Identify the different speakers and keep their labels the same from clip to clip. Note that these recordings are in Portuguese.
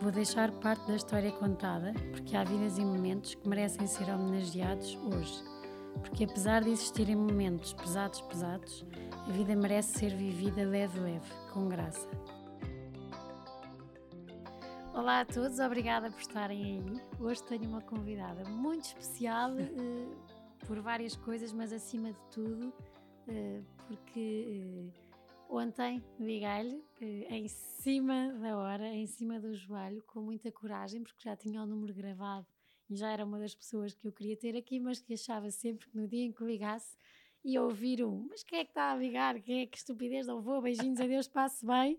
Speaker 1: Vou deixar parte da história contada, porque há vidas e momentos que merecem ser homenageados hoje. Porque apesar de existirem momentos pesados, pesados, a vida merece ser vivida leve, leve, com graça. Olá a todos, obrigada por estarem aí. Hoje tenho uma convidada muito especial uh, por várias coisas, mas acima de tudo, uh, porque uh, ontem liguei-lhe em cima da hora, em cima do joelho, com muita coragem, porque já tinha o número gravado e já era uma das pessoas que eu queria ter aqui, mas que achava sempre que no dia em que ligasse e ouvir um, mas quem é que está a ligar? Quem é que estupidez? Não vou, beijinhos, adeus, passe bem.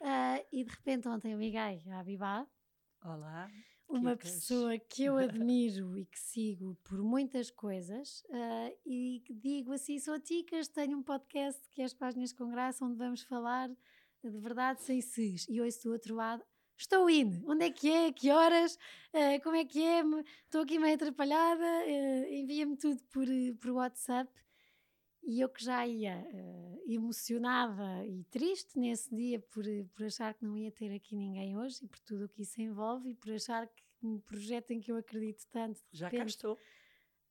Speaker 1: Uh, e de repente ontem liguei à Bibá.
Speaker 2: Olá.
Speaker 1: Uma pessoa que eu admiro e que sigo por muitas coisas uh, e que digo assim, sou Ticas, tenho um podcast que é as Páginas com Graça, onde vamos falar de verdade sem sis. E ouço do outro lado, Estou indo. Onde é que é? Que horas? Uh, como é que é? Estou aqui meio atrapalhada. Uh, Envia-me tudo por, por WhatsApp. E eu que já ia uh, emocionada e triste nesse dia por, por achar que não ia ter aqui ninguém hoje e por tudo o que isso envolve e por achar que um projeto em que eu acredito tanto.
Speaker 2: Já cá estou.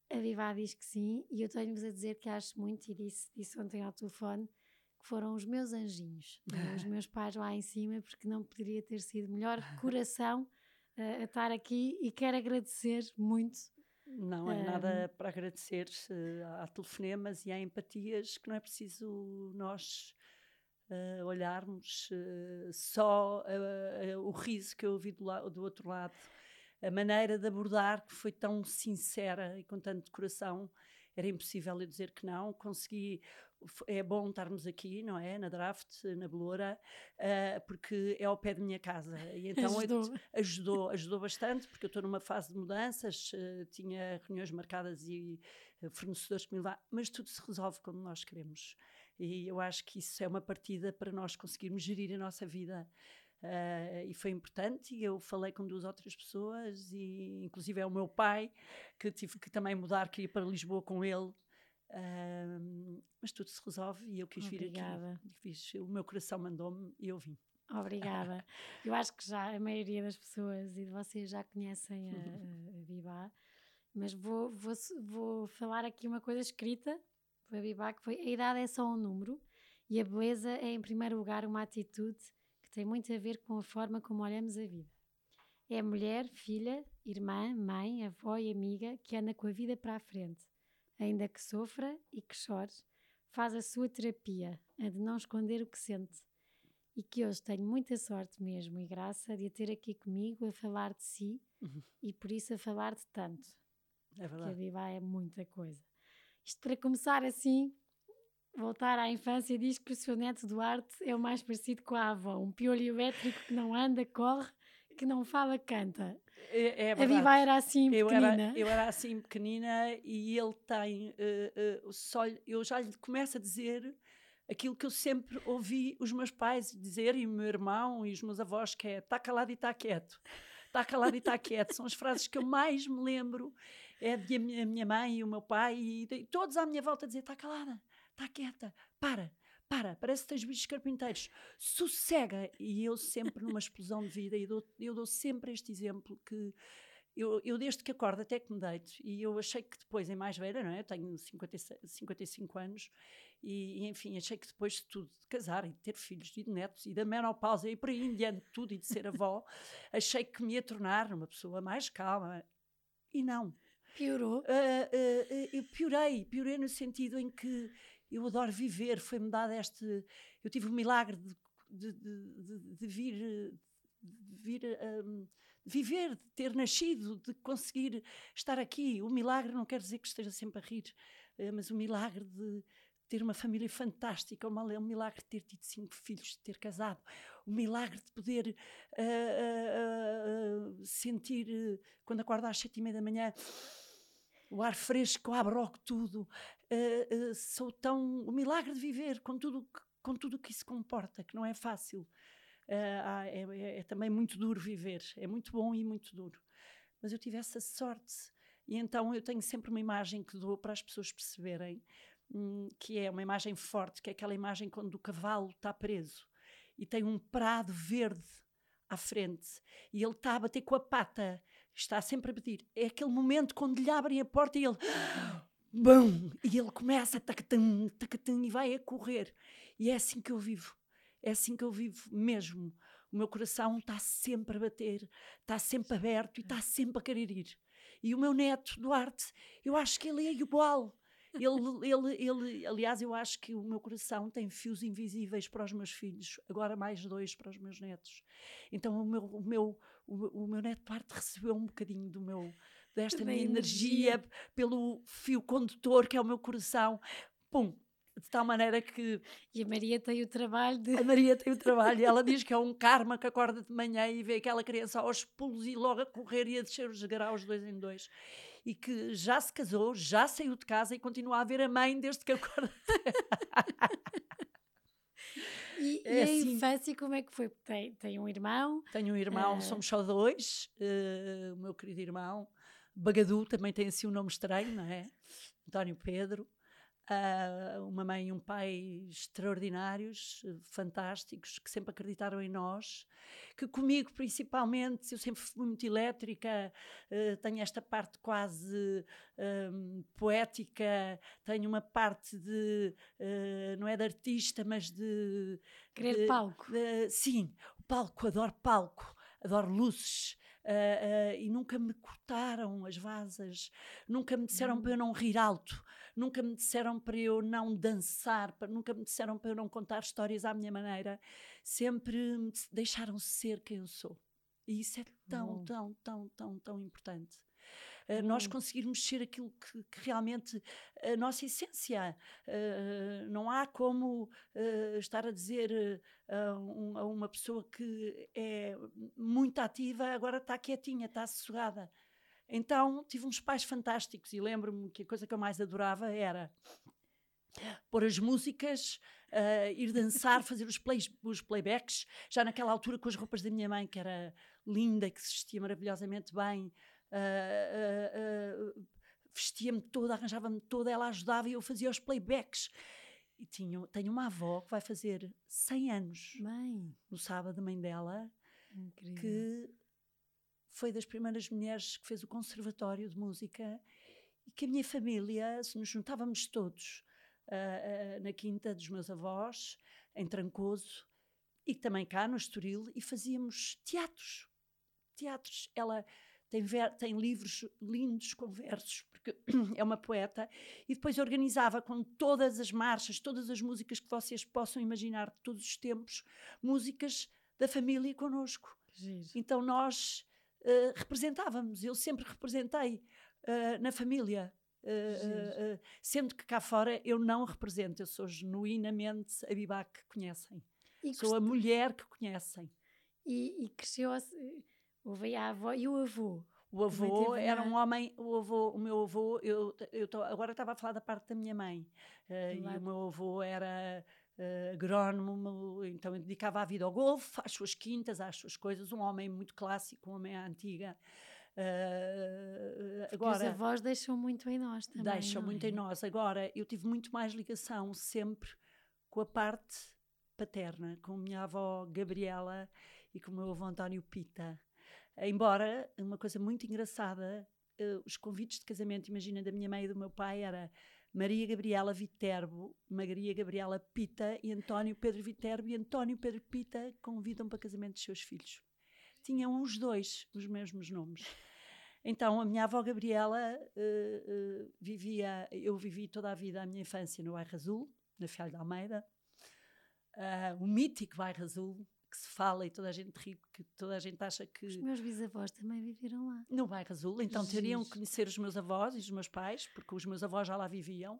Speaker 1: A Viva diz que sim, e eu tenho-vos a dizer que acho muito, e disse, disse ontem ao telefone, que foram os meus anjinhos, os meus pais lá em cima, porque não poderia ter sido melhor coração uh, a estar aqui e quero agradecer muito
Speaker 2: não é nada para agradecer. Há telefonemas e há empatias que não é preciso nós uh, olharmos uh, só o riso que eu ouvi do, do, outro lado, a maneira de abordar que foi tão sincera e com tanto coração era impossível eu dizer que não. Consegui, é bom estarmos aqui, não é? Na draft, na Beloura, uh, porque é ao pé de minha casa. E então
Speaker 1: ajudou.
Speaker 2: ajudou, ajudou bastante, porque eu estou numa fase de mudanças, uh, tinha reuniões marcadas e uh, fornecedores que me levaram, mas tudo se resolve quando nós queremos. E eu acho que isso é uma partida para nós conseguirmos gerir a nossa vida Uh, e foi importante. E eu falei com duas outras pessoas, e inclusive é o meu pai, que tive que também mudar, que ir para Lisboa com ele. Uh, mas tudo se resolve e eu quis
Speaker 1: Obrigada.
Speaker 2: vir aqui. Fiz, o meu coração mandou-me e eu vim.
Speaker 1: Obrigada. eu acho que já a maioria das pessoas e de vocês já conhecem a, a Bibá, mas vou, vou, vou falar aqui uma coisa escrita para a Bibá, que foi a idade é só um número e a beleza é, em primeiro lugar, uma atitude tem muito a ver com a forma como olhamos a vida. É a mulher, filha, irmã, mãe, avó e amiga que anda com a vida para a frente, ainda que sofra e que chore, faz a sua terapia, a de não esconder o que sente. E que hoje tenho muita sorte mesmo e graça de a ter aqui comigo a falar de si uhum. e por isso a falar de tanto.
Speaker 2: É verdade.
Speaker 1: Que a Viva é muita coisa. Isto para começar assim, voltar à infância, diz que o seu neto Duarte é o mais parecido com a avó, um piolho elétrico que não anda, corre, que não fala, canta.
Speaker 2: É, é
Speaker 1: a Viva era assim pequenina.
Speaker 2: Eu era, eu era assim pequenina e ele tem uh, uh, só eu já lhe começo a dizer aquilo que eu sempre ouvi os meus pais dizer e o meu irmão e os meus avós que é está calado e está quieto. Está calado e está quieto. São as frases que eu mais me lembro é de a minha mãe e o meu pai e, de, todos à minha volta a dizer está calada está quieta, para, para, parece que tens bichos carpinteiros, sossega. E eu sempre numa explosão de vida, e dou, eu dou sempre este exemplo que eu, eu, desde que acordo até que me deito, e eu achei que depois, em mais velha, não é? Eu tenho 56, 55 anos, e, e, enfim, achei que depois de tudo, de casar e de ter filhos e de netos e da menopausa e por aí em diante tudo e de ser avó, achei que me ia tornar uma pessoa mais calma. E não.
Speaker 1: Piorou? Uh,
Speaker 2: uh, uh, eu piorei, piorei no sentido em que eu adoro viver, foi-me dado este. Eu tive o milagre de, de, de, de vir. De vir um, viver, de ter nascido, de conseguir estar aqui. O milagre não quer dizer que esteja sempre a rir, eh, mas o milagre de, ter uma família fantástica, o milagre de ter tido cinco filhos, de ter casado, o milagre de poder uh, uh, uh, sentir, quando acordo às sete e meia da manhã, o ar fresco abre logo tudo. Uh, uh, sou tão. o milagre de viver com tudo com tudo que isso comporta, que não é fácil. Uh, é, é, é, também muito duro viver, é muito bom e muito duro. Mas eu tive essa sorte, e então eu tenho sempre uma imagem que dou para as pessoas perceberem, hum, que é uma imagem forte, que é aquela imagem quando o cavalo está preso e tem um prado verde à frente e ele está a bater com a pata, está sempre a pedir. É aquele momento quando lhe abrem a porta e ele. Bum! E ele começa tacatum, tacatum, e vai a correr. E é assim que eu vivo. É assim que eu vivo mesmo. O meu coração está sempre a bater, está sempre aberto e está sempre a querer ir. E o meu neto, Duarte, eu acho que ele é igual. Ele, ele, ele, aliás, eu acho que o meu coração tem fios invisíveis para os meus filhos, agora mais dois para os meus netos. Então o meu, o meu, o, o meu neto Duarte recebeu um bocadinho do meu, desta minha energia, energia pelo fio condutor que é o meu coração. Pum, de tal maneira que.
Speaker 1: E a Maria tem o trabalho de.
Speaker 2: A Maria tem o trabalho e ela diz que é um karma que acorda de manhã e vê aquela criança aos pulos e logo a correr e a descer os degraus dois em dois e que já se casou, já saiu de casa e continua a ver a mãe desde que acorda.
Speaker 1: e, é e a assim. infância como é que foi? Tem, tem um irmão?
Speaker 2: Tenho um irmão, uh... somos só dois, uh, o meu querido irmão. Bagadu também tem assim um nome estranho, não é? António Pedro uh, uma mãe e um pai extraordinários, fantásticos, que sempre acreditaram em nós, que comigo principalmente, eu sempre fui muito elétrica, uh, tenho esta parte quase um, poética, tenho uma parte de, uh, não é de artista, mas de...
Speaker 1: Querer de, palco.
Speaker 2: De, sim, palco, adoro palco, adoro luzes, Uh, uh, e nunca me cortaram as vasas, nunca me disseram para eu não rir alto, nunca me disseram para eu não dançar, para, nunca me disseram para eu não contar histórias à minha maneira, sempre me deixaram ser quem eu sou. E isso é tão, tão, tão, tão, tão importante. Uh, nós conseguirmos ser aquilo que, que, realmente a nossa essência. Uh, não há como uh, estar a dizer a, um, a, uma pessoa que é muito ativa, agora está quietinha, está sossegada. Então tive uns pais fantásticos e lembro-me que a coisa que eu mais adorava era pôr as músicas, uh, ir dançar, fazer os, plays, os playbacks, já naquela altura com as roupas da minha mãe, que era linda, que se vestia maravilhosamente bem, uh, uh, vestia-me toda, arranjava-me toda, ela ajudava e eu fazia os playbacks. E tinha, tenho uma avó que vai fazer 100 anos
Speaker 1: mãe.
Speaker 2: no sábado, mãe dela,
Speaker 1: Incrível.
Speaker 2: que foi das primeiras mulheres que fez o conservatório de música e que a minha família, se nos juntávamos todos uh, uh, na quinta dos meus avós, em Trancoso, e também cá no Estoril, e fazíamos teatros. Teatros. Ela tem, tem livros lindos com versos, porque é uma poeta, e depois organizava com todas as marchas, todas as músicas que vocês possam imaginar de todos os tempos, músicas da família connosco.
Speaker 1: Giro.
Speaker 2: Então nós uh, representávamos, eu sempre representei uh, na família. Uh, sendo que cá fora eu não represento, eu sou genuinamente a Bibá que conhecem. E sou a mulher que conhecem.
Speaker 1: E, e cresceu, houve a avó e o avô.
Speaker 2: O avô era um homem, o avô, o meu avô, eu, eu tô, agora estava a falar da parte da minha mãe, uh, e o meu avô era uh, agrónomo, então dedicava a vida ao golfe, às suas quintas, às suas coisas, um homem muito clássico, um homem à antiga.
Speaker 1: Uh, agora, os avós deixam muito em nós também.
Speaker 2: Deixam muito
Speaker 1: é?
Speaker 2: em nós. Agora, eu tive muito mais ligação sempre com a parte paterna, com a minha avó Gabriela e com o meu avô António Pita. Embora, uma coisa muito engraçada, uh, os convites de casamento, imagina, da minha mãe e do meu pai era Maria Gabriela Viterbo, Maria Gabriela Pita e António Pedro Viterbo e António Pedro Pita convidam para casamento dos seus filhos. Tinham os dois os mesmos nomes. Então, a minha avó Gabriela uh, uh, vivia, eu vivi toda a vida a minha infância no Bairro Azul, na Fialho de Almeida, uh, o mítico Bairro Azul, que se fala e toda a gente ri, que toda a gente acha que.
Speaker 1: Os meus bisavós também viveram lá.
Speaker 2: No Bairro Azul, então teriam que conhecer os meus avós e os meus pais, porque os meus avós já lá viviam.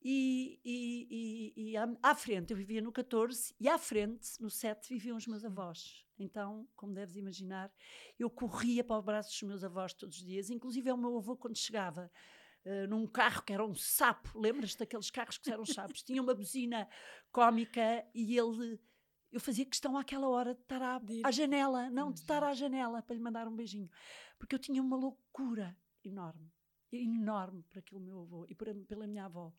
Speaker 2: E, e, e, e à, à, frente, eu vivia no 14 e à frente, no 7, viviam os meus avós. Então, como deves imaginar, eu corria para o braço dos meus avós todos os dias, inclusive é o meu avô quando chegava. Uh, num carro que era um sapo, lembras-te daqueles carros que eram sapos? Tinha uma buzina cómica e ele eu fazia questão àquela hora de estar à, à, janela, não de estar à janela para lhe mandar um beijinho, porque eu tinha uma loucura enorme, enorme para aquele meu avô e para, pela minha avó.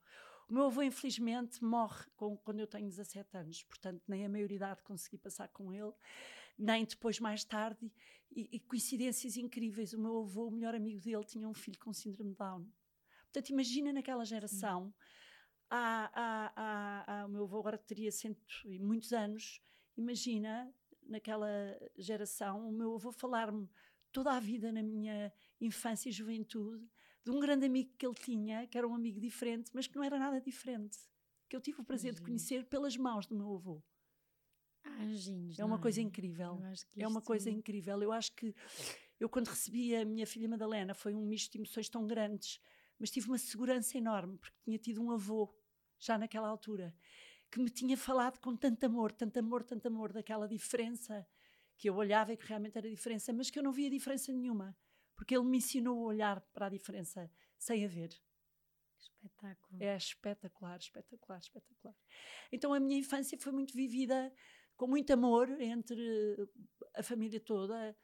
Speaker 2: O meu avô, infelizmente, morre com, quando eu tenho 17 anos, portanto, nem a maioridade consegui passar com ele, nem depois, mais tarde, e, e coincidências incríveis. O meu avô, o melhor amigo dele, tinha um filho com síndrome de Down. Portanto, imagina naquela geração. Sim há, há, há, o meu avô agora teria cento e muitos anos, imagina, naquela geração, o meu avô falar-me toda a vida na minha infância e juventude de um grande amigo que ele tinha, que era um amigo diferente, mas que não era nada diferente, que eu tive o prazer de conhecer pelas mãos do meu avô.
Speaker 1: Anjinhos,
Speaker 2: é uma coisa é? incrível. É uma coisa incrível. Eu acho que eu, quando recebi a minha filha Madalena, foi um misto de emoções tão grandes, mas tive uma segurança enorme, porque tinha tido um avô já naquela altura, que me tinha falado com tanto amor, tanto amor, tanto amor, daquela diferença que eu olhava e que realmente era diferença, mas que eu não via diferença nenhuma, porque ele me ensinou a olhar para a diferença sem a ver.
Speaker 1: Espetáculo.
Speaker 2: É espetacular, espetacular, espetacular. Então a minha infância foi muito vivida com muito amor entre a família toda,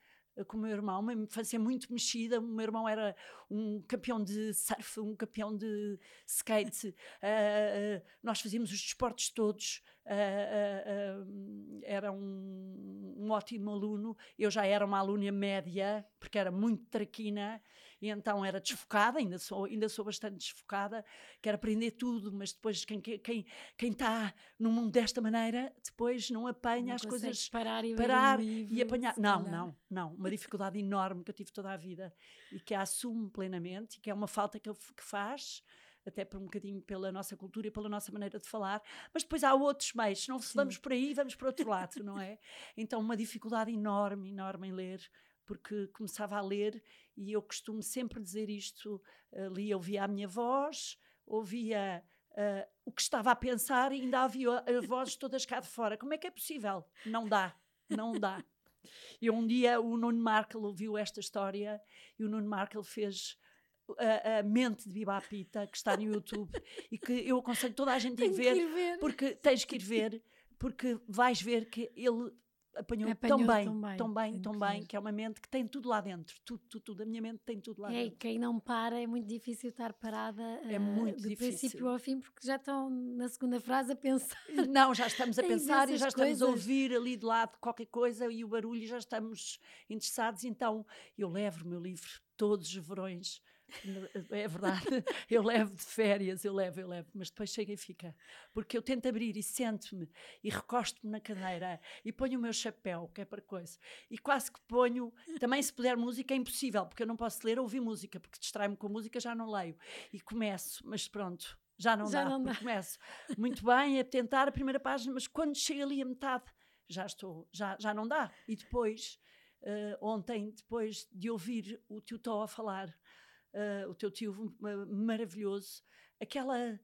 Speaker 2: com o meu irmão, uma infância muito mexida. O meu irmão era um campeão de surf, um campeão de skate. uh, uh, nós fazíamos os desportos todos. Uh, era um, um, ótimo aluno. Eu já era uma aluna média, porque era muito traquina e então era desfocada, ainda sou, ainda sou bastante desfocada, quero aprender tudo, mas depois quem está quem, quem tá no mundo desta maneira, depois não apanha não as coisas.
Speaker 1: parar e,
Speaker 2: parar
Speaker 1: um livro,
Speaker 2: e apanhar. Não, não, não. Uma dificuldade enorme que eu tive toda a vida e que a assumo plenamente e que é uma falta que, eu, que faz até por um bocadinho pela nossa cultura e pela nossa maneira de falar, mas depois há outros meios, não se vamos por aí, vamos para outro lado, não é? Então uma dificuldade enorme, enorme em ler, porque começava a ler e eu costumo sempre dizer isto: ali ouvia a minha voz, ouvia uh, o que estava a pensar e ainda havia vozes todas cá de fora. Como é que é possível? Não dá, não dá. E um dia o Nuno Markle ouviu esta história e o Nuno Markle fez a, a, mente de Biba Pita, que está no YouTube e que eu aconselho toda a gente a ver, ver, porque tens que ir ver, porque vais ver que ele apanhou, apanhou tão, bem, tão bem, tão bem, tão bem, que é uma mente que tem tudo lá dentro. Tudo, tudo, tudo. A minha mente tem tudo lá
Speaker 1: é,
Speaker 2: dentro.
Speaker 1: Quem não para é muito difícil estar parada
Speaker 2: é muito
Speaker 1: uh,
Speaker 2: difícil.
Speaker 1: princípio ao fim, porque já estão na segunda frase a pensar.
Speaker 2: Não, já estamos a pensar e já estamos coisas. a ouvir ali de lado qualquer coisa e o barulho e já estamos interessados. Então eu levo o meu livro todos os verões é verdade, eu levo de férias, eu levo, eu levo, mas depois chega e fica. Porque eu tento abrir e sento-me e recosto-me na cadeira e ponho o meu chapéu, que é para coisa, e quase que ponho, também se puder música é impossível, porque eu não posso ler ou ouvir música, porque distrai-me com música, já não leio. E começo, mas pronto, já não já dá, não dá. começo muito bem a tentar a primeira página, mas quando chega ali a metade, já estou, já, já não dá. E depois, uh, ontem, depois de ouvir o tio Tó a falar uh, o teu tio maravilhoso, aquela.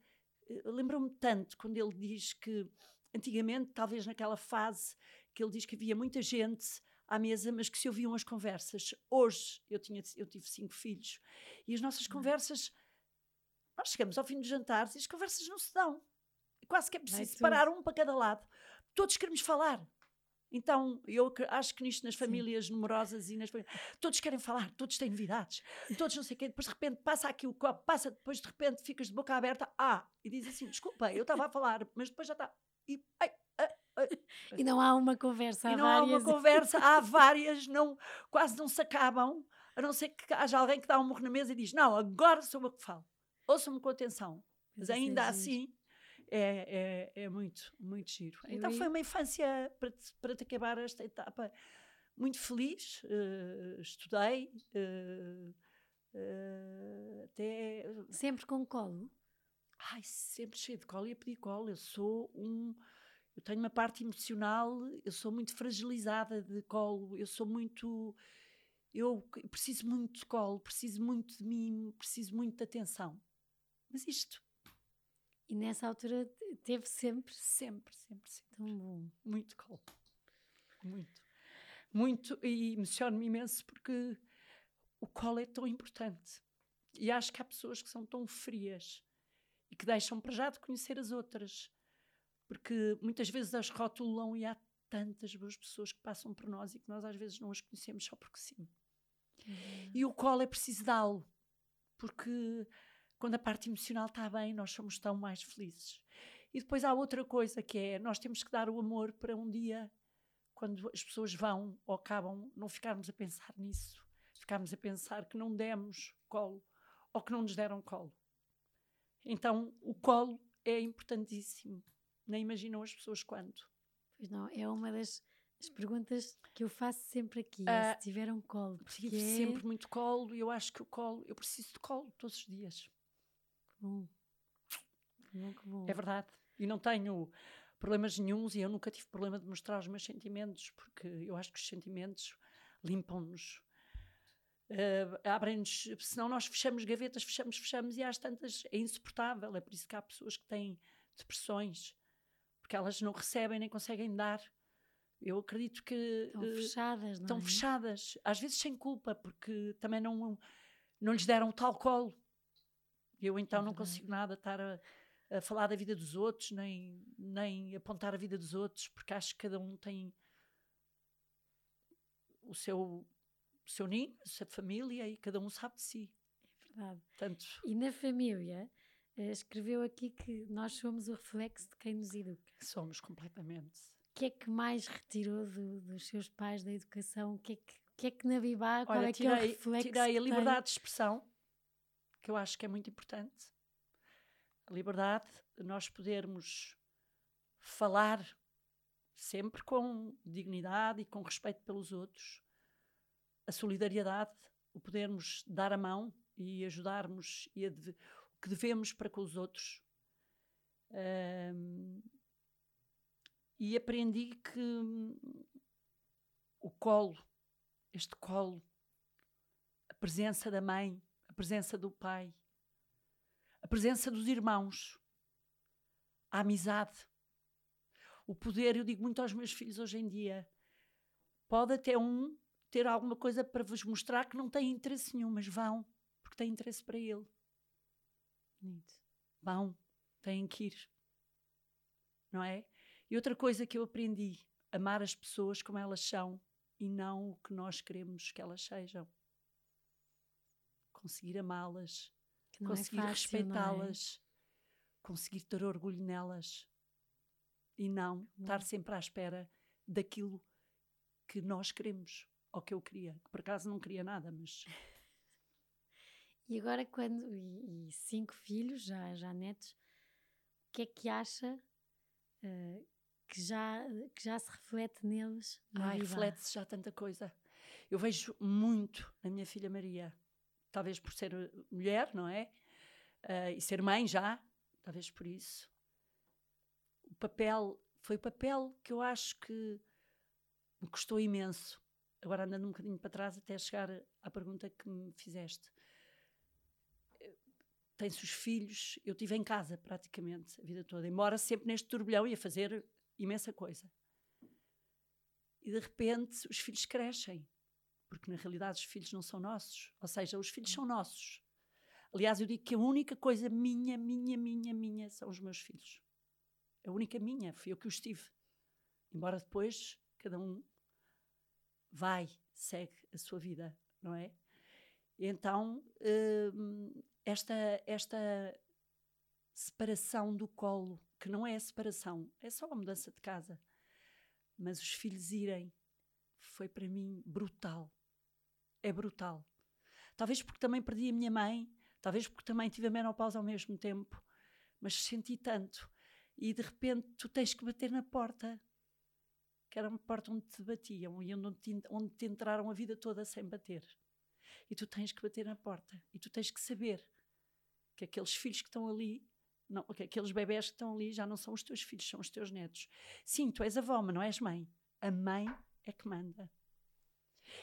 Speaker 2: Uh, Lembro-me tanto quando ele diz que antigamente, talvez naquela fase, que ele diz que havia muita gente à mesa, mas que se ouviam as conversas. Hoje, eu, tinha, eu tive cinco filhos, e as nossas uhum. conversas, nós chegamos ao fim dos jantares e as conversas não se dão. Quase que é preciso separar um para cada lado. Todos queremos falar. Então, eu acho que nisto nas famílias Sim. numerosas e nas todos querem falar, todos têm novidades, todos não sei o quê, depois de repente passa aqui o copo, passa, depois de repente ficas de boca aberta, ah, e diz assim, desculpa, eu estava a falar, mas depois já está, e, ai, ai, ai.
Speaker 1: e não há uma conversa,
Speaker 2: há
Speaker 1: e
Speaker 2: não
Speaker 1: várias.
Speaker 2: há uma conversa, há várias, não, quase não se acabam, a não ser que haja alguém que dá um morro na mesa e diz, não, agora sou eu que falo, ouçam-me com atenção, mas ainda assim é, é, é muito, muito giro. Eu então foi uma infância, para te, para te acabar esta etapa, muito feliz. Uh, estudei. Uh, uh, até.
Speaker 1: Sempre com colo?
Speaker 2: Ai, sempre cheio de colo e a pedir colo. Eu sou um. Eu tenho uma parte emocional, eu sou muito fragilizada de colo, eu sou muito. Eu preciso muito de colo, preciso muito de mim, preciso muito de atenção. Mas isto
Speaker 1: E nessa altura teve sempre?
Speaker 2: Sempre, sempre, sempre.
Speaker 1: Tão bom.
Speaker 2: Muito colo. Muito. Muito. E emociona-me imenso porque o colo é tão importante. E acho que há pessoas que são tão frias e que deixam para já de conhecer as outras. Porque muitas vezes as rotulam e há tantas boas pessoas que passam por nós e que nós às vezes não as conhecemos só porque sim. Uhum. E o colo é preciso dá-lo, porque quando a parte emocional está bem, nós somos tão mais felizes. E depois há outra coisa que é: nós temos que dar o amor para um dia, quando as pessoas vão ou acabam, não ficarmos a pensar nisso, ficarmos a pensar que não demos colo ou que não nos deram colo. Então, o colo é importantíssimo. Nem imaginam as pessoas quando.
Speaker 1: Pois não, é uma das perguntas que eu faço sempre aqui, é, uh, se tiver um colo.
Speaker 2: Tive é... sempre muito colo e eu acho que o colo, eu preciso de colo todos os dias.
Speaker 1: Bom. Que bom, que bom.
Speaker 2: É verdade. E não tenho problemas nenhums e eu nunca tive problema de mostrar os meus sentimentos, porque eu acho que os sentimentos limpam-nos. Uh, abrem-nos, senão nós fechamos gavetas, fechamos, fechamos e às tantas é insuportável. É por isso que há pessoas que têm depressões, porque elas não recebem nem conseguem dar. Eu acredito que
Speaker 1: estão uh, fechadas, não
Speaker 2: estão
Speaker 1: é?
Speaker 2: fechadas, às vezes sem culpa, porque também não, não lhes deram tal colo. Eu então não consigo nada estar a, a, falar da vida dos outros, nem, nem apontar a vida dos outros, porque acho que cada um tem o seu, o seu ninho, a sua família e cada um sabe de si.
Speaker 1: É verdade.
Speaker 2: Tanto...
Speaker 1: E na família, eh, escreveu aqui que nós somos o reflexo de quem nos educa.
Speaker 2: Somos completamente.
Speaker 1: O que é que mais retirou do, dos seus pais da educação? O que é que, que, é que na Bibá, qual é tirei, que é o reflexo?
Speaker 2: Tirei a liberdade de expressão, que eu acho que é muito importante. A liberdade de nós podermos falar sempre com dignidade e com respeito pelos outros. A solidariedade, o podermos dar a mão e ajudarmos e que devemos para com os outros. Um, e aprendi que o colo, este colo, a presença da mãe, presença do pai, a presença dos irmãos, a amizade, o poder, eu digo muito aos meus filhos hoje em dia, pode até um ter alguma coisa para vos mostrar que não tem interesse nenhum, mas vão, porque tem interesse para ele. Vão, têm que ir. Não é? E outra coisa que eu aprendi: amar as pessoas como elas são e não o que nós queremos que elas sejam. Conseguir amá-las, é conseguir é respeitá-las, é? conseguir ter orgulho nelas e não estar sempre à espera daquilo que nós queremos ou que eu queria. Que por acaso não queria nada, mas
Speaker 1: e agora quando e, e, cinco filhos, já já netos, o que é que acha uh, que já que já se reflete neles?
Speaker 2: Ai, reflete-se já tanta coisa. Eu vejo muito na minha filha Maria, talvez por ser eh, mulher, não é? Uh, e ser mãe já, talvez por isso. O papel foi o papel que eu acho que me custou imenso. Agora andando um bocadinho para trás até chegar à pergunta que me fizeste tem-se os filhos. Eu tive em casa praticamente a vida toda, embora sempre neste turbilhão ia fazer imensa coisa. E de repente os filhos crescem, porque na realidade os filhos não são nossos, ou seja, os filhos são nossos. Aliás, eu digo que a única coisa minha, minha, minha, minha são os meus filhos. A única minha, fui eu que os tive. Embora depois cada um vai, segue a sua vida, não é? Então, hum, esta, esta separação do colo, que não é a separação, é só a mudança de casa, mas os filhos irem, foi para mim brutal. É brutal. Talvez porque também perdi a minha mãe, talvez porque também tive a menopausa ao mesmo tempo, mas senti tanto. E de repente tu tens que bater na porta, que era uma porta onde te batiam e onde te, onde te entraram a vida toda sem bater. E tu tens que bater na porta. E tu tens que saber que aqueles filhos que estão ali, não, que aqueles bebés que estão ali já não são os teus filhos, são os teus netos. Sim, tu és avó, mas não és mãe. A mãe é que manda.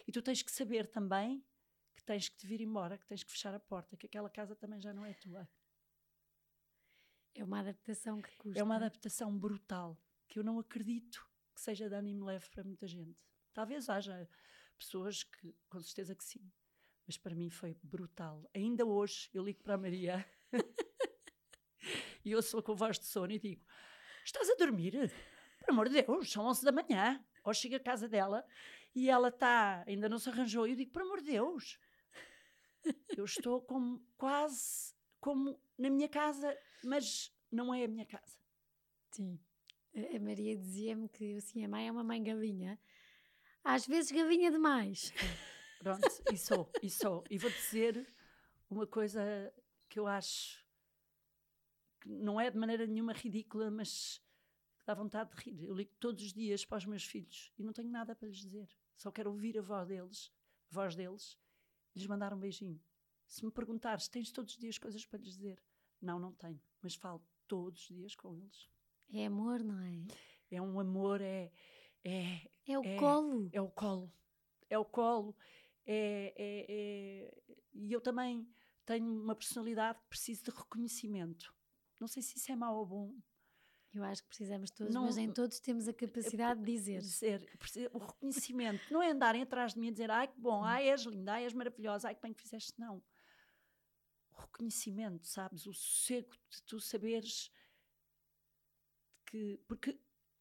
Speaker 2: E tu tens que saber também que tens que te vir embora, que tens que fechar a porta, que aquela casa também já não é tua.
Speaker 1: É uma adaptação que custa.
Speaker 2: É uma adaptação brutal, que eu não acredito que seja de ânimo leve para muita gente. Talvez haja pessoas que, com certeza que sim, mas para mim foi brutal. Ainda hoje eu ligo para a Maria e eu sou com voz de sono e digo: Estás a dormir? Por amor de Deus, são 11 da manhã. Ou chego à casa dela e ela está, ainda não se arranjou, e eu digo: Por amor de Deus, eu estou como, quase como na minha casa, mas não é a minha casa.
Speaker 1: Sim. A Maria dizia-me que assim, a mãe é uma mãe galinha. Às vezes galinha demais.
Speaker 2: Pronto, e sou, e sou. E vou dizer uma coisa que eu acho que não é de maneira nenhuma ridícula, mas dá vontade de rir. Eu ligo todos os dias para os meus filhos e não tenho nada para lhes dizer. Só quero ouvir a voz deles, a voz deles lhes mandar um beijinho. Se me perguntares, tens todos os dias coisas para lhes dizer? Não, não tenho, mas falo todos os dias com eles.
Speaker 1: É amor, não é?
Speaker 2: É um amor, é. É,
Speaker 1: é o é, colo.
Speaker 2: É o colo. É o colo. É, é, é, e eu também tenho uma personalidade que preciso de reconhecimento. Não sei se isso é mau ou bom.
Speaker 1: Eu acho que precisamos todos, não, mas nem todos temos a capacidade de dizer.
Speaker 2: dizer. O reconhecimento. não é andarem atrás de mim e dizer ai que bom, ai és linda, ai és maravilhosa, ai que bem que fizeste. Não. O reconhecimento, sabes? O sossego de tu saberes que. Porque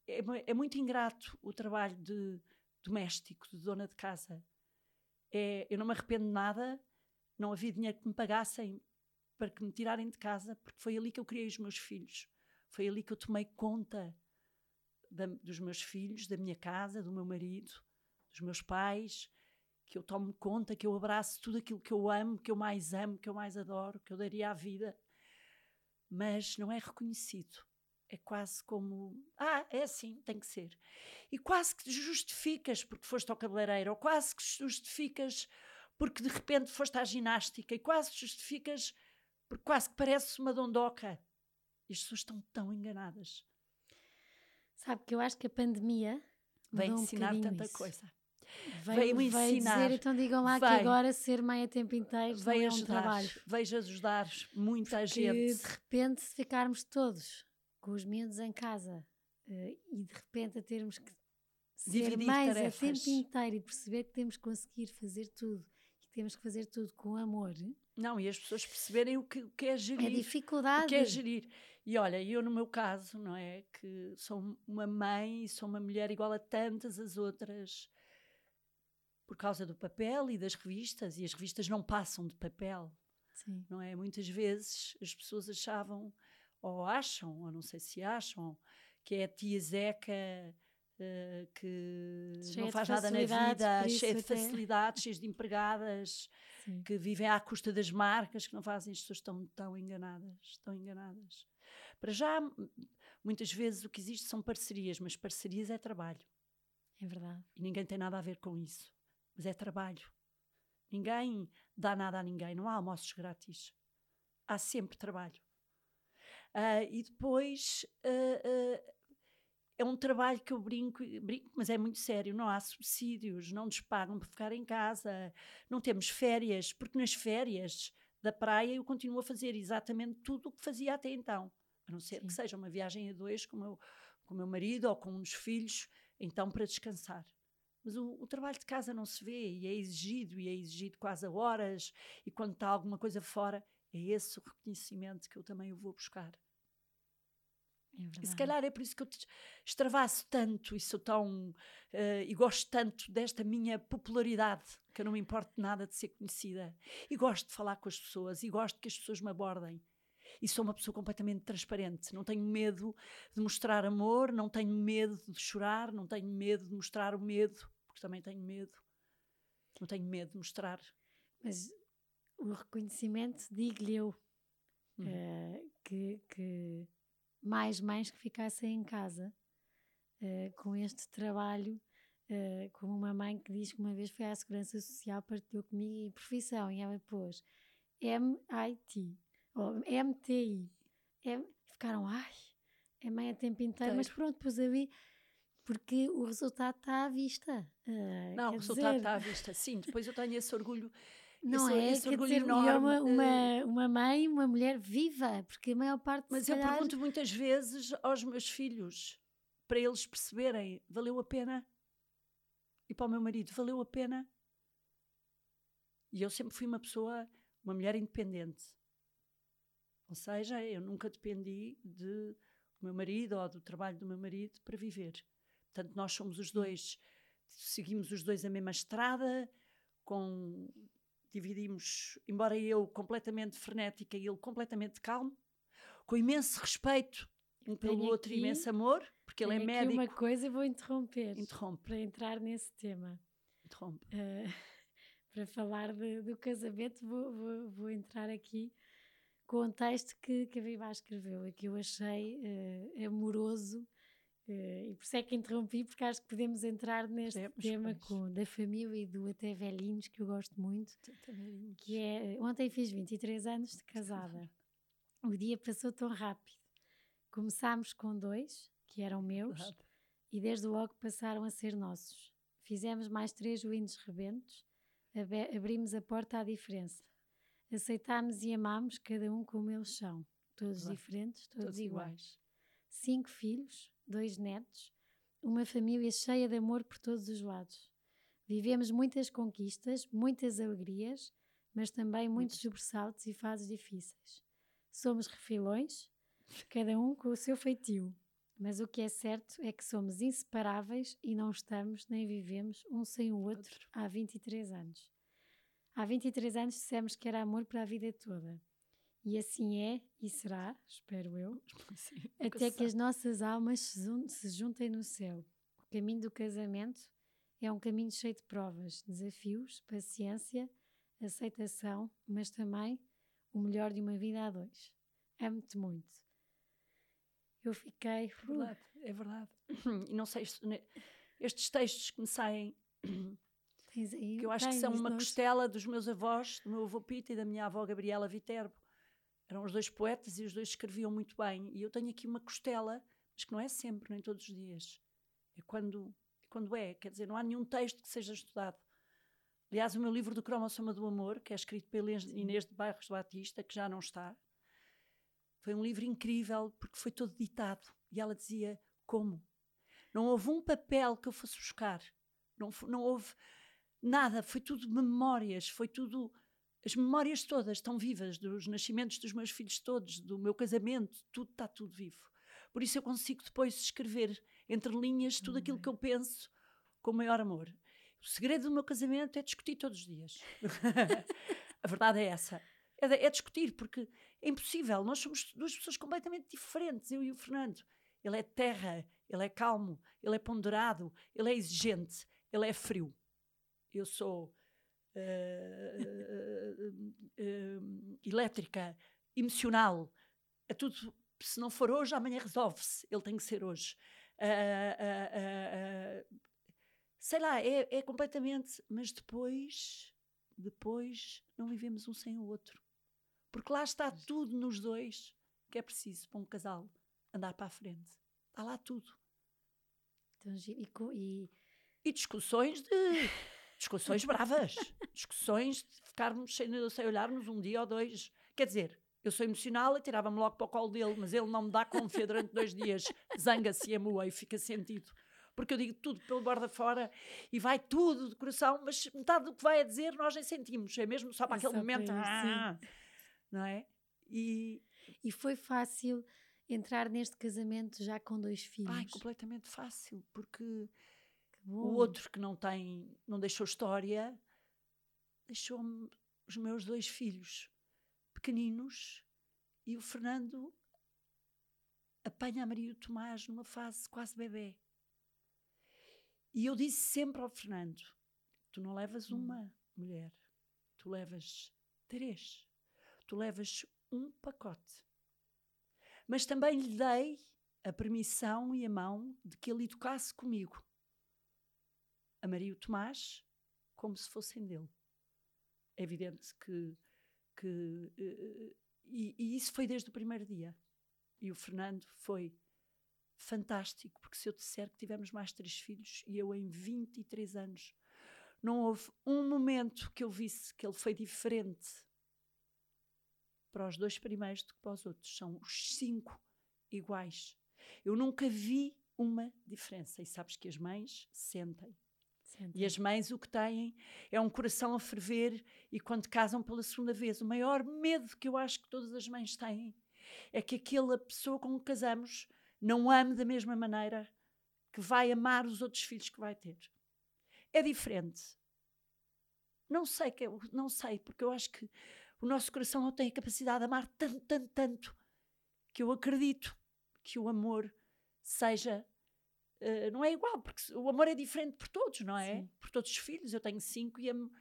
Speaker 2: é, é muito ingrato o trabalho de doméstico, de dona de casa. É, eu não me arrependo de nada, não havia dinheiro que me pagassem para que me tirarem de casa, porque foi ali que eu criei os meus filhos. Foi ali que eu tomei conta da, dos meus filhos, da minha casa, do meu marido, dos meus pais, que eu tomo conta, que eu abraço tudo aquilo que eu amo, que eu mais amo, que eu mais adoro, que eu daria à vida. Mas não é reconhecido. É quase como, ah, é assim, tem que ser. E quase que justificas porque foste ao cabeleireiro, ou quase que justificas porque de repente foste à ginástica, e quase justificas porque quase que parece uma dondoca. E as pessoas estão tão enganadas.
Speaker 1: Sabe que eu acho que a pandemia
Speaker 2: veio ensinar um tanta isso. coisa.
Speaker 1: Veio, veio ensinar. Dizer, então digam lá veio, que agora ser mãe a tempo inteiro veio é um ajudar, trabalho.
Speaker 2: Veio ajudar muita
Speaker 1: Porque
Speaker 2: gente.
Speaker 1: de repente se ficarmos todos com os miúdos em casa uh, e de repente a termos que ser Dividir mães tarefas. a tempo inteiro e perceber que temos que conseguir fazer tudo e que temos que fazer tudo com amor
Speaker 2: não, e as pessoas perceberem o que, o que é gerir.
Speaker 1: A dificuldade.
Speaker 2: O que é gerir. E olha, eu no meu caso, não é? Que sou uma mãe e sou uma mulher igual a tantas as outras por causa do papel e das revistas, e as revistas não passam de papel.
Speaker 1: Sim.
Speaker 2: Não é? Muitas vezes as pessoas achavam, ou acham, ou não sei se acham, que é a tia Zeca uh, que cheia não faz nada na vida, cheia de facilidades, cheia de empregadas. Sim. que vivem à custa das marcas, que não fazem, as pessoas estão tão enganadas, estão enganadas. Para já, muitas vezes o que existe são parcerias, mas parcerias é trabalho.
Speaker 1: É verdade.
Speaker 2: E ninguém tem nada a ver com isso. Mas é trabalho. Ninguém dá nada a ninguém, não há almoços grátis. Há sempre trabalho. Uh, e depois uh, uh, é um trabalho que eu brinco, brinco, mas é muito sério. Não há subsídios, não nos pagam para ficar em casa, não temos férias, porque nas férias da praia eu continuo a fazer exatamente tudo o que fazia até então. A não ser Sim. que seja uma viagem a dois com o meu, com o meu marido ou com uns filhos, então para descansar. Mas o, o, trabalho de casa não se vê e é exigido, e é exigido quase a horas, e quando está alguma coisa fora, é esse o reconhecimento que eu também vou buscar.
Speaker 1: É
Speaker 2: e se calhar é por isso que eu extravasso tanto e sou tão. Uh, e gosto tanto desta minha popularidade, que eu não me importo nada de ser conhecida. E gosto de falar com as pessoas e gosto que as pessoas me abordem. E sou uma pessoa completamente transparente. Não tenho medo de mostrar amor, não tenho medo de chorar, não tenho medo de mostrar o medo, porque também tenho medo. Não tenho medo de mostrar.
Speaker 1: Mas o reconhecimento, digo-lhe eu, hum. uh, que, que mais mães que ficassem em casa uh, com este trabalho, uh, como uma mãe que diz que uma vez foi à Segurança Social, partilhou comigo e profissão, e ela pôs MIT, ou MTI. É, ficaram, ai, é mãe a tempo inteiro, mas pronto, depois vi porque o resultado está à vista. Uh,
Speaker 2: Não, o resultado dizer... está à vista, sim. Depois eu tenho esse orgulho
Speaker 1: Não é?
Speaker 2: esse
Speaker 1: Quer dizer,
Speaker 2: enorme.
Speaker 1: é uma,
Speaker 2: eh,
Speaker 1: uma, uma mãe, uma mulher viva, porque a maior parte
Speaker 2: Mas
Speaker 1: se
Speaker 2: eu
Speaker 1: calhar,
Speaker 2: pergunto muitas vezes aos meus filhos, para eles perceberem, valeu a pena? E para o meu marido, valeu a pena? E eu sempre fui uma pessoa, uma mulher independente. Ou seja, eu nunca dependi de do meu marido ou do trabalho do meu marido para viver. Portanto, nós somos os dois, seguimos os dois a mesma estrada, com dividimos, embora eu completamente frenética e ele completamente calmo, com imenso respeito um pelo outro,
Speaker 1: aqui-
Speaker 2: imenso amor, porque ele é
Speaker 1: tenho aqui
Speaker 2: médico.
Speaker 1: uma coisa vou interromper
Speaker 2: Interrompe,
Speaker 1: para entrar nesse tema.
Speaker 2: interrompe.
Speaker 1: Eh, para falar de- do casamento, vou, vou, vou entrar aqui com um texto que, que a Viva escreveu e que eu achei eh, amoroso. Eh, e por isso é que interrompi, porque acho que podemos entrar neste
Speaker 2: Podemos,
Speaker 1: tema
Speaker 2: pois.
Speaker 1: com, da família e do Até Velhinhos, que eu gosto muito. que é ontem fiz 23 anos de casada. O dia passou tão rápido. Começámos com dois, que eram meus,
Speaker 2: Verdade.
Speaker 1: e desde logo passaram a ser nossos. Fizemos mais três lindos rebentos, abrimos a porta à diferença. Aceitámos e amámos cada um como eles são, todos diferentes, todos,
Speaker 2: Todos
Speaker 1: iguais.
Speaker 2: iguais.
Speaker 1: Cinco filhos, dois netos, uma família cheia de amor por todos os lados. Vivemos muitas conquistas, muitas alegrias, mas também muitos sobressaltos e fases difíceis. Somos refilões, cada um com o seu feitio. Mas o que é certo é que somos inseparáveis e não estamos nem vivemos um sem o outro há 23 anos. Há 23 anos dissemos que era amor para a vida toda. E assim é e será, espero eu,
Speaker 2: Sim,
Speaker 1: até que as nossas almas se jun- se juntem no céu. O caminho do casamento é um caminho cheio de provas, desafios, paciência, aceitação, mas também o melhor de uma vida a dois. Amo-te muito. Eu fiquei.
Speaker 2: É verdade, é verdade. E não sei, se- ne- estes textos que me saem,
Speaker 1: tens aí,
Speaker 2: que eu acho que são uma costela dos meus avós, do meu avô Pita e da minha avó Gabriela Viterbo. Eram os dois poetas e os dois escreviam muito bem. E eu tenho aqui uma costela, mas que não é sempre, nem todos os dias. É quando é, quando é. Quer dizer, não há nenhum texto que seja estudado. Aliás, o meu livro do Cromossoma do Amor, que é escrito pela Inês- de Bairros Batista, que já não está, foi um livro incrível porque foi todo ditado. E ela dizia como. Não houve um papel que eu fosse buscar. Não, não houve nada. Foi tudo memórias. Foi tudo. As memórias todas estão vivas, dos nascimentos dos meus filhos todos, do meu casamento, tudo está tudo vivo. Por isso eu consigo depois escrever entre linhas tudo aquilo que eu penso com o maior amor. O segredo do meu casamento é discutir todos os dias. A verdade é essa. É, é discutir, porque é impossível. Nós somos duas pessoas completamente diferentes, eu e o Fernando. Ele é terra, ele é calmo, ele é ponderado, ele é exigente, ele é frio. Eu sou elétrica, emocional. É tudo. Se não for hoje, amanhã resolve-se. Ele tem que ser hoje. Ah, ah, ah, sei lá, é, é completamente. Mas depois, depois, não vivemos um sem o outro. Porque lá está tudo nos dois que é preciso para um casal andar para a frente. Está lá tudo.
Speaker 1: Então, e, e
Speaker 2: E discussões de. Discussões bravas. Discussões de ficarmos sem, sem olharmos um dia ou dois. Quer dizer, eu sou emocional e tirava-me logo para o colo dele, mas ele não me dá confia durante dois dias. Zanga-se e amoa e fica sentido. Porque eu digo tudo pelo borda fora e vai tudo de coração, mas metade do que vai a dizer nós nem sentimos. É mesmo só para
Speaker 1: É
Speaker 2: aquele
Speaker 1: só
Speaker 2: momento.
Speaker 1: sim.
Speaker 2: ah, não é? E.
Speaker 1: e foi fácil entrar neste casamento já com dois filhos.
Speaker 2: Ai, completamente fácil, porque
Speaker 1: Que bom.
Speaker 2: O outro que não tem, não deixou história, deixou-me os meus dois filhos pequeninos e o Fernando apanha a Maria e o Tomás numa fase quase bebê. E eu disse sempre ao Fernando: tu não levas
Speaker 1: Hum.
Speaker 2: uma mulher, tu levas três, tu levas um pacote. Mas também lhe dei a permissão e a mão de que ele educasse comigo a Maria e o Tomás como se fossem dele. É evidente que. que eh, e, e isso foi desde o primeiro dia. E o Fernando foi fantástico, porque se eu disser que tivemos mais três filhos, e eu em 23 anos não houve um momento que eu visse que ele foi diferente para os dois primeiros do que para os outros. São os cinco iguais. Eu nunca vi uma diferença. E sabes que as mães sentem. Sentem. E as mães o que têm é um coração a ferver e quando casam pela segunda vez, o maior medo que eu acho que todas as mães têm é que aquela pessoa com que casamos não ame da mesma maneira que vai amar os outros filhos que vai ter. É diferente. Não sei, que não sei, porque eu acho que o nosso coração não tem a capacidade de amar tanto, tanto, tanto, que eu acredito que o amor seja. Uh, não é igual, porque o amor é diferente por todos, não é? Sim. Por todos os filhos. Eu tenho cinco e amo.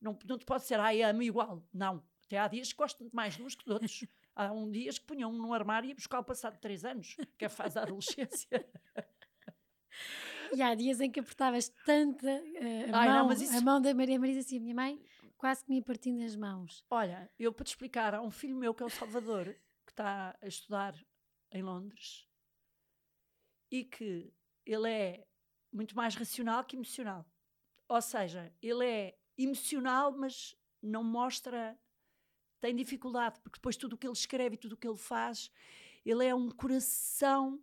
Speaker 2: Não, não te pode ser, ai, amo igual. Não. Até há dias que gosto mais de uns que de outros. há um dias que punham um no armário e buscar o passado três anos, que é a fase da adolescência.
Speaker 1: E há dias em que apertavas tanta uh, a, Ai, mão, não, isso... a mão da Maria Marisa assim, a minha mãe quase que me partindo as mãos.
Speaker 2: Olha, eu para te explicar, há um filho meu que é o Salvador, que está a estudar em Londres e que ele é muito mais racional que emocional. Ou seja, ele é emocional, mas não mostra, tem dificuldade, porque depois tudo o que ele escreve e tudo o que ele faz, ele é um coração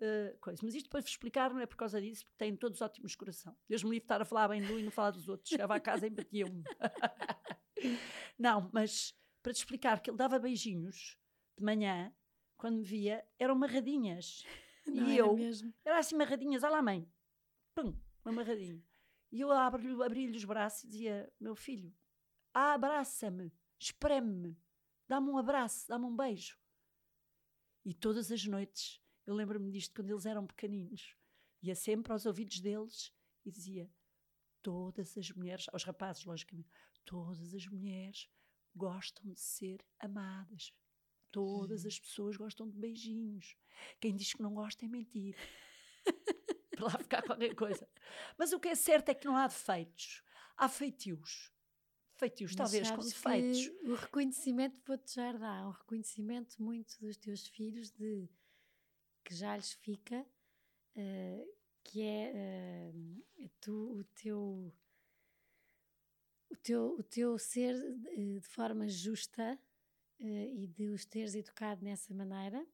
Speaker 2: uh, coisa. Mas isto para vos explicar não é por causa disso, porque têm todos ótimos coração. Deus me livre estar a falar bem de um e não falar dos outros. Chegava a casa e batia-me. não, mas para te explicar que ele dava beijinhos de manhã, quando me via, eram marradinhas. Não e eu, mesmo. era assim marradinhas, olha lá mãe, pum, uma marradinha. E eu abri-lhe abri os braços e dizia, meu filho, abraça-me, espreme-me, dá-me um abraço, dá-me um beijo. E todas as noites eu lembro-me disto quando eles eram pequeninos. Ia sempre aos ouvidos deles e dizia: Todas as mulheres, aos rapazes, logicamente, todas as mulheres gostam de ser amadas. Todas as pessoas gostam de beijinhos. Quem diz que não gosta é mentir. Para lá ficar qualquer coisa. Mas o que é certo é que não há defeitos. Há feitios. Feitios, talvez, com defeitos.
Speaker 1: O reconhecimento vou-te já dar. Um reconhecimento muito dos teus filhos de que já lhes fica, uh, que é uh, tu, o teu o teu, o teu ser de, de forma justa e de os teres educado nessa maneira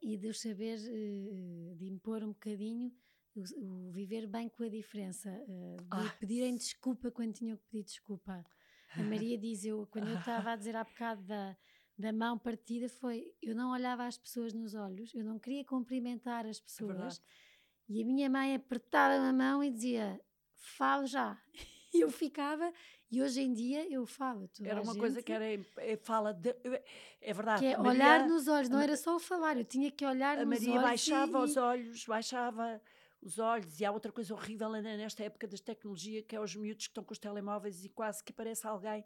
Speaker 1: e de os saber uh, de impor um bocadinho o, o, viver bem com a diferença, de ah. pedirem desculpa quando tinham que pedir desculpa. A Maria diz, eu, quando eu estava a dizer há bocado da, da mão partida foi eu não olhava as pessoas nos olhos, eu não queria cumprimentar as é pessoas. É e a minha mãe apertava a mão e dizia: Falo já. E eu ficava, e hoje em dia eu falo.
Speaker 2: Era uma coisa que era é, fala de, é verdade.
Speaker 1: Que é Maria, olhar nos olhos, não era só o falar, eu tinha que olhar
Speaker 2: a
Speaker 1: nos
Speaker 2: olhos. A Maria baixava e, os olhos, baixava os olhos, e há outra coisa horrível nesta época das tecnologia, que é os miúdos que estão com os telemóveis e quase que aparece alguém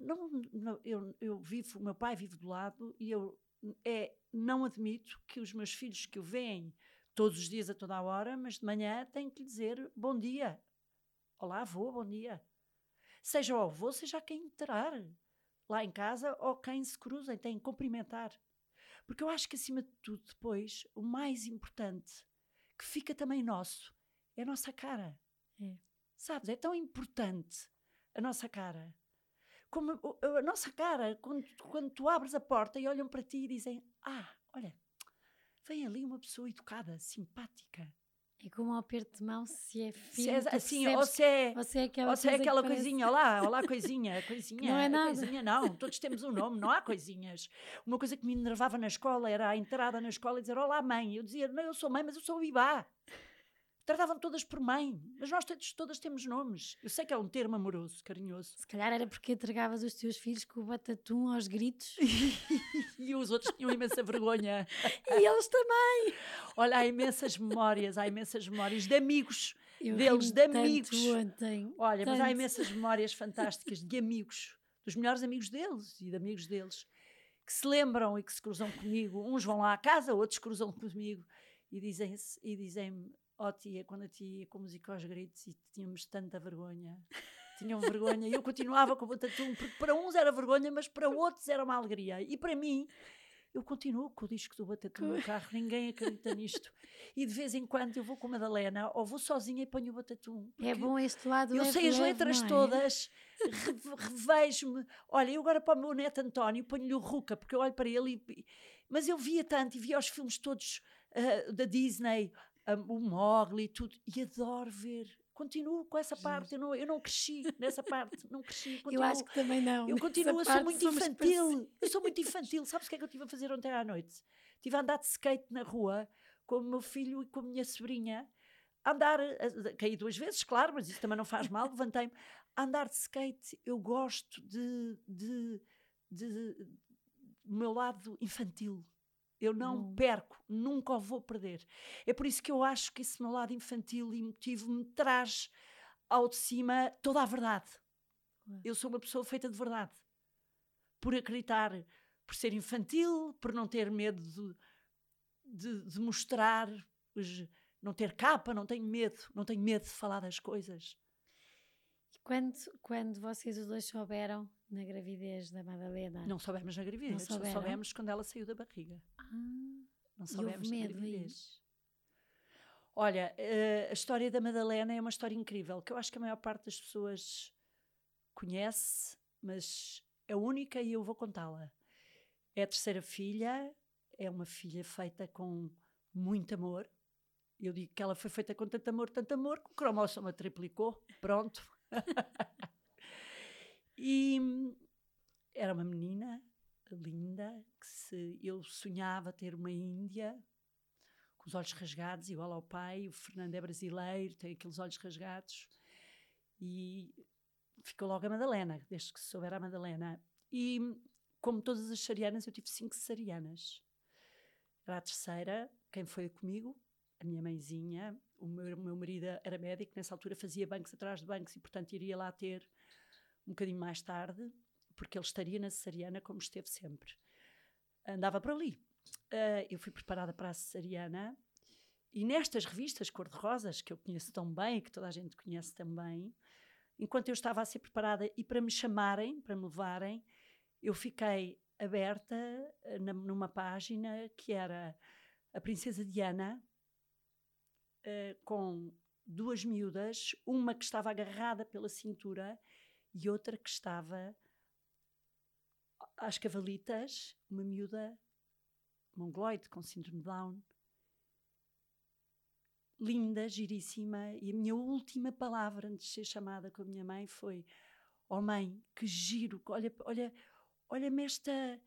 Speaker 2: não, não, eu, eu vivo, o meu pai vive do lado e eu é, não admito que os meus filhos que o veem todos os dias a toda a hora, mas de manhã tenho que lhe dizer bom dia. Olá, avô, bom dia. Seja o avô, seja quem entrar lá em casa ou quem se cruzem, tem que cumprimentar. Porque eu acho que, acima de tudo, depois, o mais importante, que fica também nosso, é a nossa cara. É. Sabes? É tão importante a nossa cara como a nossa cara, quando, quando tu abres a porta e olham para ti e dizem: Ah, olha, vem ali uma pessoa educada, simpática.
Speaker 1: É como um aperto de mão se é filho.
Speaker 2: Se é, assim, ou se é, ou se é aquela, ou se é aquela coisinha, olá, olá, coisinha, coisinha.
Speaker 1: Não é nada.
Speaker 2: Coisinha, não, todos temos um nome, não há coisinhas. Uma coisa que me enervava na escola era a entrada na escola e dizer: Olá, mãe. Eu dizia: Não, eu sou mãe, mas eu sou o Ibá. Tratavam todas por mãe, mas nós todos, todas temos nomes. Eu sei que é um termo amoroso, carinhoso.
Speaker 1: Se calhar era porque entregavas os teus filhos com o batatum aos gritos.
Speaker 2: e os outros tinham imensa vergonha.
Speaker 1: e eles também.
Speaker 2: Olha, há imensas memórias, há imensas memórias de amigos. Eu deles, de amigos.
Speaker 1: Ontem,
Speaker 2: Olha, tanto. mas há imensas memórias fantásticas de amigos, dos melhores amigos deles e de amigos deles, que se lembram e que se cruzam comigo. Uns vão lá à casa, outros cruzam comigo e dizem-me e dizem oh tia, quando a tia ia com música aos gritos e tínhamos tanta vergonha. Tinham vergonha e eu continuava com o batatum, porque para uns era vergonha, mas para outros era uma alegria. E para mim, Eu continuo com o disco do Batatum no carro, ninguém acredita nisto. E de vez em quando eu vou com a Madalena ou vou sozinha e ponho o Batatum.
Speaker 1: É bom este lado
Speaker 2: Eu
Speaker 1: leve,
Speaker 2: sei as letras
Speaker 1: é?
Speaker 2: todas, re- revejo-me. Olha, eu agora para o meu neto António ponho-lhe o Ruca, porque eu olho para ele e. Mas eu via tanto e via os filmes todos ah, da Disney, o Mowgli e tudo, e adoro ver. Continuo com essa parte, eu não, eu não cresci nessa parte, não cresci.
Speaker 1: Eu
Speaker 2: continuo-
Speaker 1: acho que também não.
Speaker 2: eu continuo, eu sou muito infantil. Eu sou muito infantil. Sabes o que é que eu estive a fazer ontem à noite? Estive a andar de skate na rua com o meu filho e com a minha sobrinha. A andar, a- caí duas vezes, claro, mas isso também não faz mal, levantei-me. A andar de skate, eu gosto de, de, de- do meu lado infantil. Eu não
Speaker 1: Bom.
Speaker 2: perco, nunca o vou perder. É por isso que eu acho que esse meu lado infantil e emotivo me traz ao de cima toda a verdade. Eu sou uma pessoa feita de verdade. Por acreditar, por ser infantil, por não ter medo de, de- de mostrar, os- não ter capa, não tenho medo, não tenho medo de falar das coisas.
Speaker 1: E quando, quando vocês os dois souberam na gravidez da Madalena?
Speaker 2: Não soubemos na gravidez, só
Speaker 1: souberam?
Speaker 2: soubemos quando ela saiu da barriga.
Speaker 1: Ah,
Speaker 2: Não
Speaker 1: e houve
Speaker 2: soubemos na
Speaker 1: medo aí?
Speaker 2: gravidez. Olha, eh, a história da Madalena é uma história incrível, que eu acho que a maior parte das pessoas conhece, mas é única e eu vou contá-la. É a terceira filha, é uma filha feita com muito amor. Eu digo que ela foi feita com tanto amor, tanto amor, que o cromossoma triplicou. Pronto. e era uma menina linda, que se eu sonhava ter uma Índia com os olhos rasgados, igual ao pai. O Fernando é brasileiro, tem aqueles olhos rasgados. E ficou logo a Madalena, desde que se souber a Madalena. E como todas as cesarianas, eu tive cinco cesarianas. Era a terceira, quem foi comigo? A minha mãezinha. O meu, o meu marido era médico, nessa altura fazia bancos atrás de bancos e, portanto, iria lá ter um bocadinho mais tarde, porque ele estaria na cesariana como esteve sempre. Andava por ali. Ah, eu fui preparada para a cesariana e nestas revistas cor-de-rosas, que eu conheço tão bem e que toda a gente conhece também, enquanto eu estava a ser preparada e para me chamarem, para me levarem, eu fiquei aberta eh, na- numa página que era a Princesa Diana, eh, com duas miúdas, uma que estava agarrada pela cintura e outra que estava às cavalitas, uma miúda mongoloide com síndrome Down, linda, giríssima, e a minha última palavra antes de ser chamada com a minha mãe foi: Oh mãe, que giro, olha, olha, olha-me esta,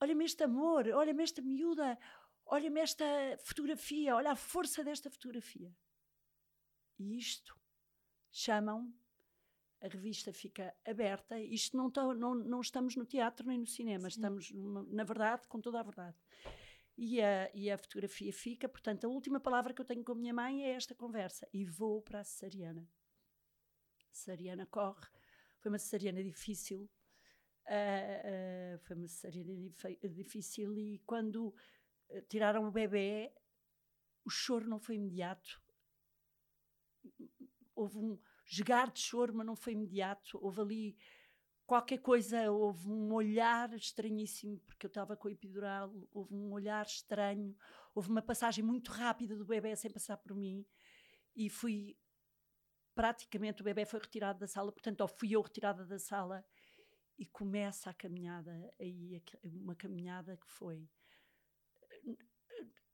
Speaker 2: olha-me este amor, olha-me esta miúda, olha-me esta fotografia, olha a força desta fotografia. E isto chamam, a revista fica aberta, isto não, tá- não, não estamos no teatro nem no cinema,
Speaker 1: Sim.
Speaker 2: estamos, na verdade, com toda a verdade. E a, e a fotografia fica, portanto, a última palavra que eu tenho com a minha mãe é esta conversa. E vou para a cesariana. A cesariana corre. Foi uma cesariana difícil. ah, ah, foi uma cesariana difícil e quando ah, tiraram o bebê, o choro não foi imediato. Houve um jogar de choro, mas não foi imediato. Houve ali qualquer coisa, houve um olhar estranhíssimo, porque eu estava com a epidural, houve um olhar estranho, houve uma passagem muito rápida do bebê sem passar por mim e fui praticamente o bebê foi retirado da sala, portanto, ou fui eu retirada da sala e começa a caminhada aí uma caminhada que foi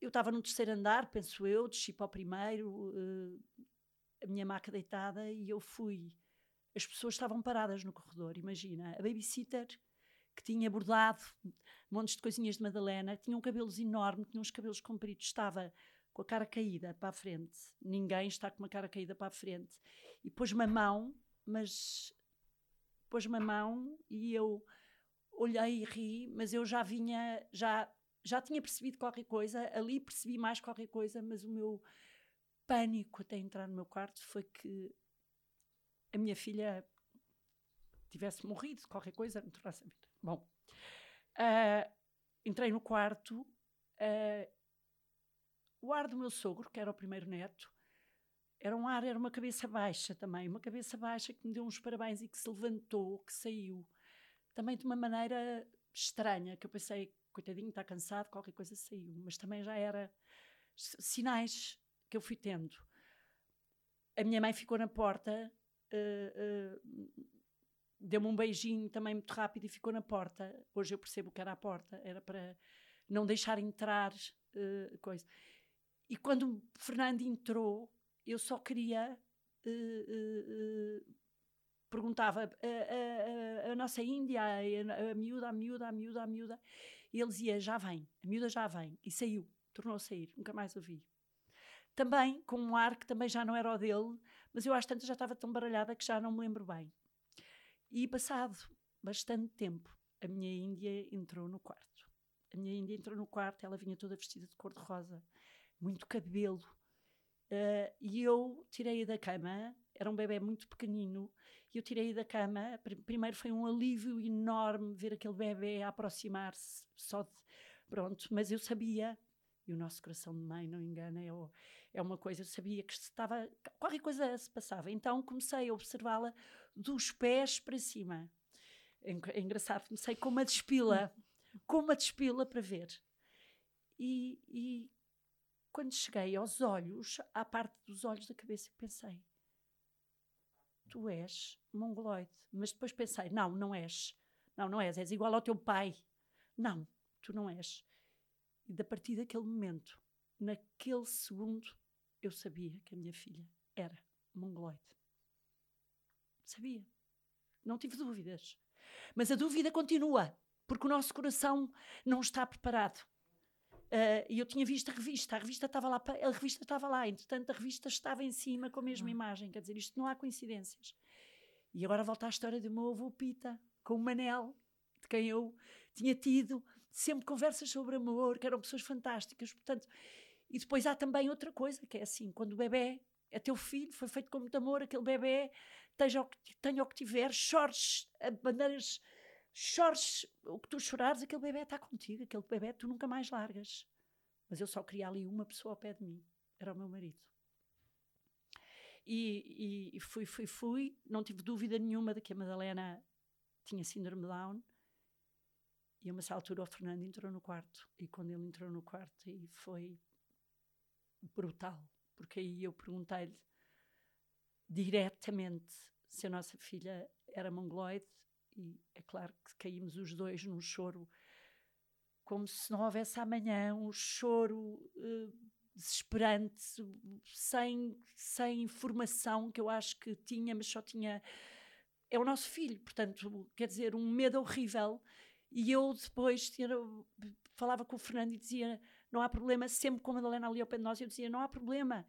Speaker 2: eu estava no terceiro andar, penso eu, desci para o primeiro, eh, a minha maca deitada e eu fui as pessoas estavam paradas no corredor, imagina. A babysitter que tinha bordado montes de coisinhas de Madalena, tinha um cabelos enorme, tinha uns cabelos compridos, estava com a cara caída para a frente. Ninguém está com uma cara caída para a frente. E pôs-me a mão, mas pôs-me a mão e eu olhei e ri, mas eu já vinha, já, já tinha percebido qualquer coisa, ali percebi mais qualquer coisa, mas o meu pânico até entrar no meu quarto foi que a minha filha tivesse morrido, qualquer coisa, não terá sabido. Bom, ah, entrei no quarto, ah, o ar do meu sogro, que era o primeiro neto, era um ar, era uma cabeça baixa também, uma cabeça baixa que me deu uns parabéns e que se levantou, que saiu, também de uma maneira estranha, que eu pensei, coitadinho, está cansado, qualquer coisa saiu. Mas também já era sinais que eu fui tendo. A minha mãe ficou na porta, uh, uh, deu-me um beijinho também muito rápido e ficou na porta. Hoje eu percebo que era a porta, era para não deixar entrar uh, coisa. E quando o Fernando entrou, eu só queria. Perguntava a, a, a, nossa Índia, a, a miúda, a miúda, a miúda, a miúda, e ele dizia: já vem, a miúda já vem, e saiu, tornou a sair, nunca mais ouvi. Também com um ar que também já não era o dele, mas eu às tantas já estava tão baralhada que já não me lembro bem. E passado bastante tempo, a minha Índia entrou no quarto. A minha Índia entrou no quarto, ela vinha toda vestida de cor-de-rosa, muito cabelo. Uh, e eu tirei-a da cama, era um bebê muito pequenino, e eu tirei-a da cama. Primeiro foi um alívio enorme ver aquele bebê aproximar-se, só de, pronto, mas eu sabia, e o nosso coração de mãe não engana, é, é uma coisa, eu sabia que estava, qualquer coisa se passava. Então comecei a observá-la dos pés para cima. É, é engraçado, comecei com uma despila, com uma despila para ver. E, e quando cheguei aos olhos, à parte dos olhos da cabeça, pensei: Tu és mongoloide. Mas depois pensei: Não, não és. Não, não és. És igual ao teu pai. Não, tu não és. E da partir daquele momento, naquele segundo, eu sabia que a minha filha era mongoloide. Sabia. Não tive dúvidas. Mas a dúvida continua, porque o nosso coração não está preparado. Uh, e eu tinha visto a revista, a revista estava lá, a revista estava lá, entretanto a revista estava em cima com a mesma uhum. imagem, quer dizer, isto não há coincidências. E agora volta à história do meu avô Pita, com o Manel, de quem eu tinha tido sempre conversas sobre amor, que eram pessoas fantásticas, portanto, e depois há também outra coisa, que é assim, quando o bebê é teu filho, foi feito com muito amor, aquele bebê, tenha o que, tenha o que tiver, chores, bandeiras chores o que tu chorares, aquele bebê está contigo, aquele bebê tu nunca mais largas. Mas eu só queria ali uma pessoa ao pé de mim, era o meu marido. E, e, fui, fui, fui, não tive dúvida nenhuma de que a Madalena tinha síndrome Down. E a uma altura o Fernando entrou no quarto. E quando ele entrou no quarto, e foi brutal. Porque aí eu perguntei-lhe diretamente se a nossa filha era mongoloide e é claro que caímos os dois num choro como se não houvesse amanhã, um choro uh, desesperante, sem, sem informação que eu acho que tinha, mas só tinha. É o nosso filho, portanto, quer dizer, um medo horrível. E eu depois tinha, falava com o Fernando e dizia: não há problema, sempre com a Madalena ali ao pé de nós, eu dizia: não há problema,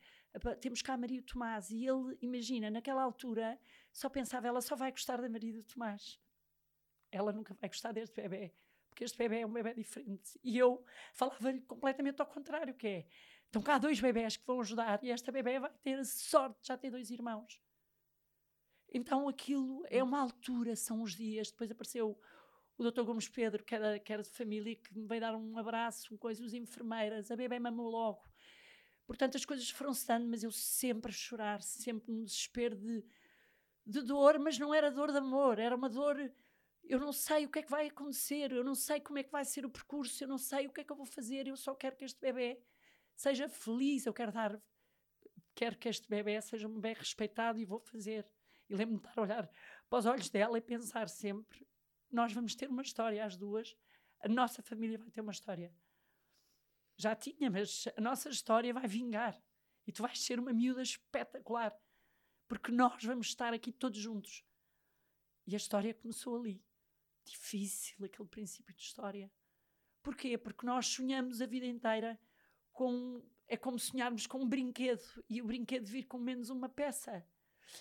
Speaker 2: temos cá a Maria Tomás. E ele, imagina, naquela altura, só pensava: ela só vai gostar da Maria Tomás ela nunca vai gostar deste bebê, porque este bebê é um bebê diferente. E eu falava-lhe completamente ao contrário, que é, então cá há dois bebés que vão ajudar e esta bebê vai ter sorte de já ter dois irmãos. Então aquilo é uma altura, são os dias. Depois apareceu o Dr. Gomes Pedro, que era, que era de família, que me veio dar um abraço, um coisa, os enfermeiras, a bebê mamou logo. Portanto, as coisas foram-se dando, mas eu sempre a chorar, sempre num desespero de, de dor, mas não era dor de amor, era uma dor eu não sei o que é que vai acontecer, eu não sei como é que vai ser o percurso, eu não sei o que é que eu vou fazer, eu só quero que este bebê seja feliz, eu quero dar, quero que este bebê seja um bebê respeitado e vou fazer. E lembro-me de estar a olhar para os olhos dela e pensar sempre: nós vamos ter uma história, as duas, a nossa família vai ter uma história. Já tinha, mas a nossa história vai vingar e tu vais ser uma miúda espetacular, porque nós vamos estar aqui todos juntos. E a história começou ali difícil aquele princípio de história. Porquê? Porque nós sonhamos a vida inteira com. É como sonharmos com um brinquedo e o brinquedo vir com menos uma peça.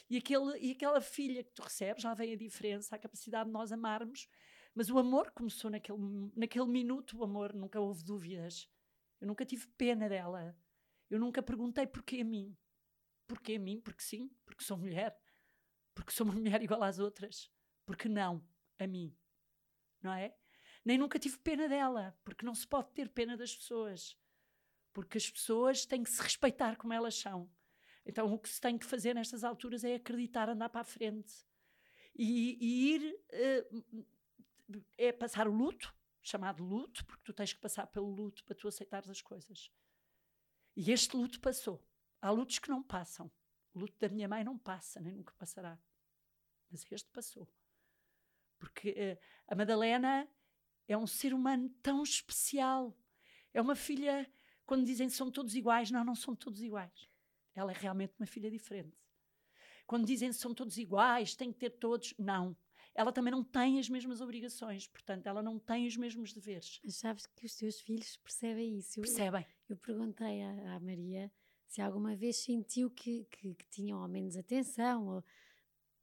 Speaker 2: E, aquele, e aquela filha que tu recebes, já vem a diferença, a capacidade de nós amarmos, mas o amor começou naquele, naquele minuto, o amor, nunca houve dúvidas. Eu nunca tive pena dela. Eu nunca perguntei porquê a mim. Porquê a mim? Porque sim, porque sou mulher. Porque sou uma mulher igual às outras. Porque não a mim não é? Nem nunca tive pena dela, porque não se pode ter pena das pessoas. Porque as pessoas têm que se respeitar como elas são. Então o que se tem que fazer nestas alturas é acreditar, andar para a frente e, e ir uh, é passar o luto, chamado luto, porque tu tens que passar pelo luto para tu aceitares as coisas. E este luto passou. Há lutos que não passam. O luto da minha mãe não passa, nem nunca passará. Mas este passou. Porque uh, a Madalena é um ser humano tão especial. É uma filha, quando dizem que são todos iguais, não, não são todos iguais. Ela é realmente uma filha diferente. Quando dizem que são todos iguais, tem que ter todos, não. Ela também não tem as mesmas obrigações, portanto, ela não tem os mesmos deveres.
Speaker 1: Mas sabes que os teus filhos percebem isso.
Speaker 2: Percebem.
Speaker 1: Eu, eu perguntei à, à, Maria se alguma vez sentiu que, que, que tinham ao menos atenção, ou,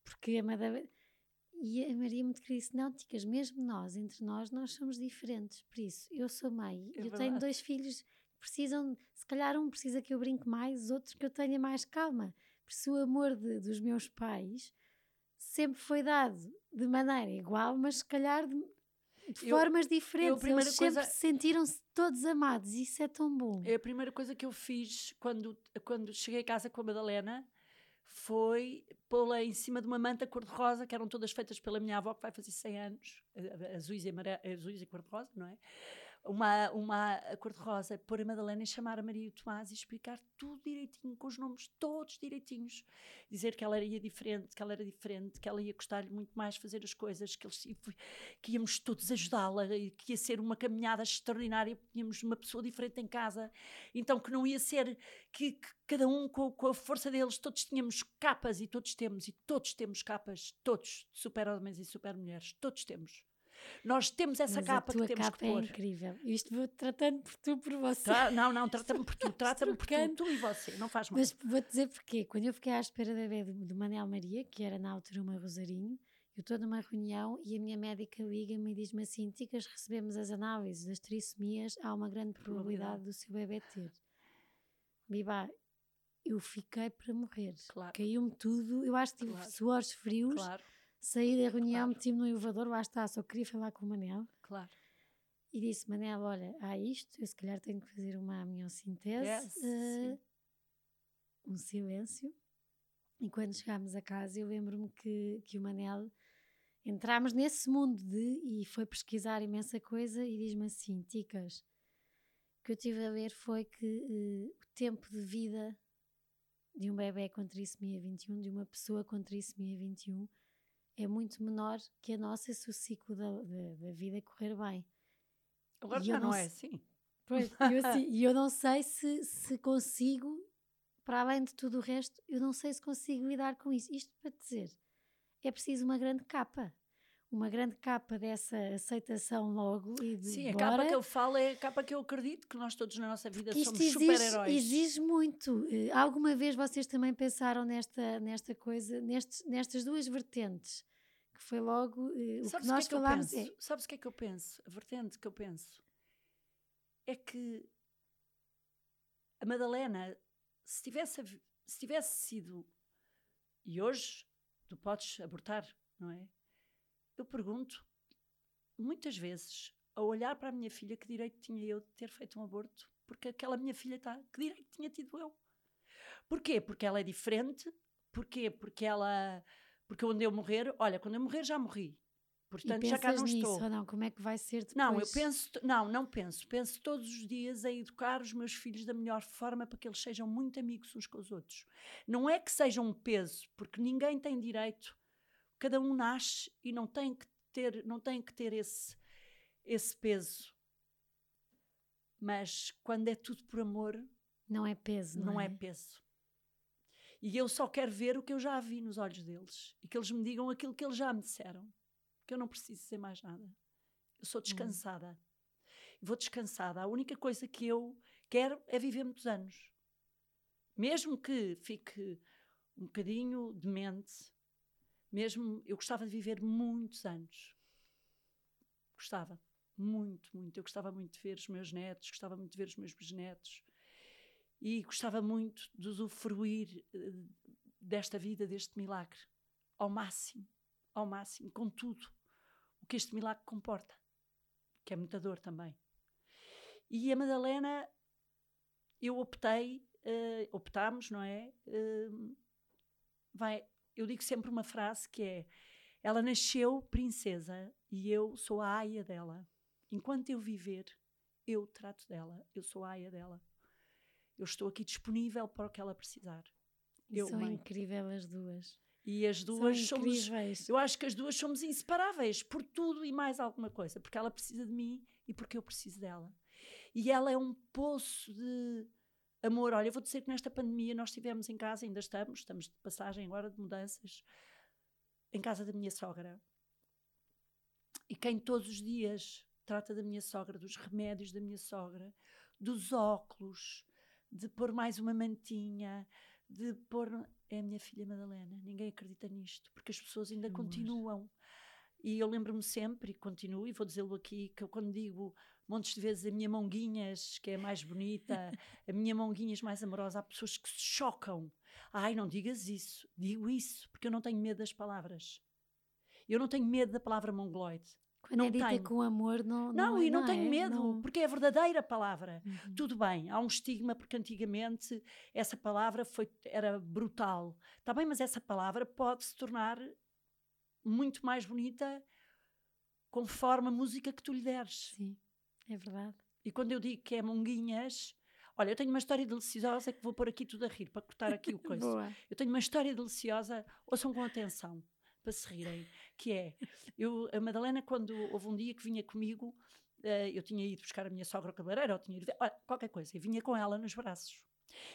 Speaker 1: porque a Madalena e a Maria muito querida disse: Não, Ticas, mesmo nós, entre nós, nós somos diferentes. Por isso, eu sou mãe, é eu verdade. tenho dois filhos precisam, se calhar um precisa que eu brinque mais, outro que eu tenha mais calma. Por isso, o amor de, dos meus pais sempre foi dado de maneira igual, mas se calhar de, de eu, formas diferentes. Eu, Eles coisa, sempre sentiram-se todos amados, e isso é tão bom.
Speaker 2: É a primeira coisa que eu fiz quando, quando cheguei a casa com a Madalena foi pô-la em cima de uma manta cor-de-rosa, que eram todas feitas pela minha avó, que vai fazer 100 anos, azuis e, azuis e cor-de-rosa, não é? Uma, uma cor-de-rosa, pôr a Madalena e chamar a Maria e o Tomás e explicar tudo direitinho, com os nomes todos direitinhos. Dizer que ela era diferente, que ela era diferente, que ela ia gostar muito mais fazer as coisas, que, eles, que íamos todos ajudá-la, que ia ser uma caminhada extraordinária, porque tínhamos uma pessoa diferente em casa. Então que não ia ser que, que cada um com, com, a força deles, todos tínhamos capas e todos temos, e todos temos capas, todos, super-homens e super-mulheres, todos temos. Nós temos essa
Speaker 1: Mas
Speaker 2: capa que temos
Speaker 1: capa
Speaker 2: que pôr.
Speaker 1: É incrível. Isto vou tratando por tu, por você.
Speaker 2: Tá, não, não, trata-me por tu, trata-me por tu, tu e você, não faz mal.
Speaker 1: Mas vou-te dizer porquê. Quando eu fiquei à espera da bebê do, Manel Maria, que era na altura uma Rosarinho, eu estou numa reunião e a minha médica liga-me e diz-me assim: Ticas, recebemos as análises das trissomias, há uma grande probabilidade do seu bebê ter. Biba, eu fiquei para morrer. Claro. Caiu-me tudo. Eu acho que tive claro. suores frios. Claro. Saí da reunião, claro. meti-me no elevador, lá está, só queria falar com o Manel.
Speaker 2: Claro.
Speaker 1: E disse, Manel, olha, há isto, eu se calhar tenho que fazer uma amniocintese. Yes, uh, um silêncio. E quando chegámos a casa, eu lembro-me que, que o Manel entramos nesse mundo de e foi pesquisar imensa coisa e diz-me assim: Ticas, o que eu tive a ver foi que uh, o tempo de vida de um bebê com trissomia 21, de uma pessoa com trissomia 21, é muito menor que a nossa se o ciclo da, da, da vida correr bem.
Speaker 2: Agora já não, não é assim.
Speaker 1: Pois, eu, assim, e eu não sei se, se consigo, para além de tudo o resto, eu não sei se consigo lidar com isso. Isto para dizer, é preciso uma grande capa uma grande capa dessa aceitação logo e de
Speaker 2: Sim, bora. a capa que eu falo é a capa que eu acredito que nós todos na nossa vida somos super-heróis.
Speaker 1: exige muito. Uh, alguma vez vocês também pensaram nesta, nesta coisa, nestes, nestas duas vertentes? Que foi logo uh, o Sabes que nós que é que falámos.
Speaker 2: É... Sabes o que é que eu penso? A vertente que eu penso é que a Madalena, se tivesse, se tivesse sido, e hoje tu podes abortar, não é? Eu pergunto, muitas vezes, a olhar para a minha filha, que direito tinha eu de ter feito um aborto? Porque aquela minha filha está, que direito tinha tido eu? Porquê? Porque ela é diferente? Porquê? Porque ela, porque onde eu morrer, olha, quando eu morrer já morri. Portanto, já cá não
Speaker 1: nisso,
Speaker 2: estou.
Speaker 1: Ou não? Como é que vai ser depois?
Speaker 2: Não, eu penso, não, não penso. Penso todos os dias em educar os meus filhos da melhor forma para que eles sejam muito amigos uns com os outros. Não é que sejam um peso, porque ninguém tem direito cada um nasce e não tem que ter, não tem que ter esse, esse peso. Mas quando é tudo por amor,
Speaker 1: não é peso, não,
Speaker 2: não
Speaker 1: é?
Speaker 2: é peso. E eu só quero ver o que eu já vi nos olhos deles e que eles me digam aquilo que eles já me disseram. Que eu não preciso dizer mais nada. Eu sou hum. descansada. Hum. Vou descansada. A única coisa que eu quero é viver muitos anos. Mesmo que fique um bocadinho demente, mesmo, eu gostava de viver muitos anos. Gostava. Muito, muito. Eu gostava muito de ver os meus netos, gostava muito de ver os meus bisnetos. E gostava muito de usufruir eh, desta vida, deste milagre. Ao máximo. Ao máximo. Com tudo o que este milagre comporta. Que é muita dor também. E a Madalena, eu optei, uh, optámos, não é? Uh, vai, eu digo sempre uma frase que é: Ela nasceu princesa e eu sou a aia dela. Enquanto eu viver, eu trato dela, eu sou a aia dela. Eu estou aqui disponível para o que ela precisar. Eu,
Speaker 1: são
Speaker 2: mãe.
Speaker 1: incríveis as duas.
Speaker 2: E as duas
Speaker 1: são
Speaker 2: somos. Eu acho que as duas somos inseparáveis por tudo e mais alguma coisa, porque ela precisa de mim e porque eu preciso dela. E ela é um poço de amor. Olha, vou dizer que nesta pandemia nós estivemos em casa, ainda estamos, estamos de passagem agora de mudanças, em casa da minha sogra. E quem todos os dias trata da minha sogra, dos remédios da minha sogra, dos óculos, de pôr mais uma mantinha, de pôr. É a minha filha Madalena. Ninguém acredita nisto, porque as pessoas ainda
Speaker 1: Amor.
Speaker 2: continuam. E eu lembro-me sempre, e continuo, e vou dizê-lo aqui, que eu quando digo montes de vezes a minha monguinhas, que é a mais bonita, a minha monguinhas mais amorosa, há pessoas que se chocam. Ai, não digas isso. Digo isso, porque eu não tenho medo das palavras. Eu não tenho medo da palavra mongoloide.
Speaker 1: Quando
Speaker 2: não
Speaker 1: é dita
Speaker 2: tenho.
Speaker 1: com amor, não.
Speaker 2: Não,
Speaker 1: é,
Speaker 2: e não, tenho
Speaker 1: é?
Speaker 2: medo,
Speaker 1: Não-
Speaker 2: porque é a verdadeira palavra.
Speaker 1: Uhum.
Speaker 2: Tudo bem, há um estigma porque antigamente essa palavra foi, era brutal. Está bem, mas essa palavra pode se tornar muito mais bonita conforme a música que tu lhe deres.
Speaker 1: Sim, é verdade.
Speaker 2: E quando eu digo que é monguinhas, olha, eu tenho uma história deliciosa que vou pôr aqui tudo a rir para cortar aqui o coisa.
Speaker 1: Boa.
Speaker 2: Eu tenho uma história deliciosa, ouçam com atenção, para se rirem, que é, eu, a Madalena, quando houve um dia que vinha comigo, eh, eu tinha ido buscar a minha sogra ao cabeleireiro, ou tinha ido, olha, qualquer coisa, e vinha com ela nos braços.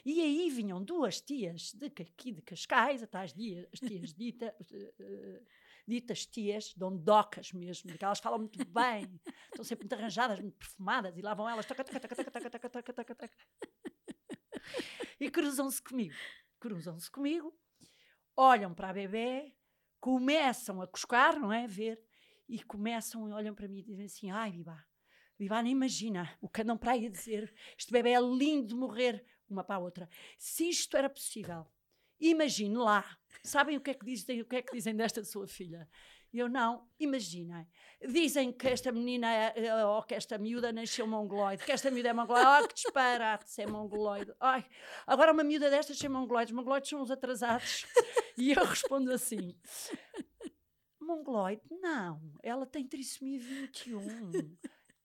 Speaker 2: E aí vinham duas tias de, aqui de Cascais, até as, dias, as tias dita, eh, ditas tias, dondocas mesmo, que elas falam muito bem, estão sempre muito arranjadas, muito perfumadas, e lá vão elas. E cruzam-se comigo. Cruzam-se comigo, olham para a bebê, começam a cuscar, não é? A ver, e começam, olham para mim e dizem assim: ai, Bibá. Bibá, nem imagina o que andam para aí dizer. Este bebê é lindo de morrer, uma para a outra. Se isto era possível, imagine lá. Sabem o que é que dizem, o que é que dizem desta sua filha? Eu não, imaginem. Dizem que esta menina, é- é- ou que esta miúda nasceu mongoloide, que esta miúda é mongoloide. Oh, que disparate, se é mongoloide. Ai, agora uma miúda destas sem mongoloides. Mongoloides são os atrasados. E eu respondo assim: Mongoloide? Não, ela tem trissomia 21.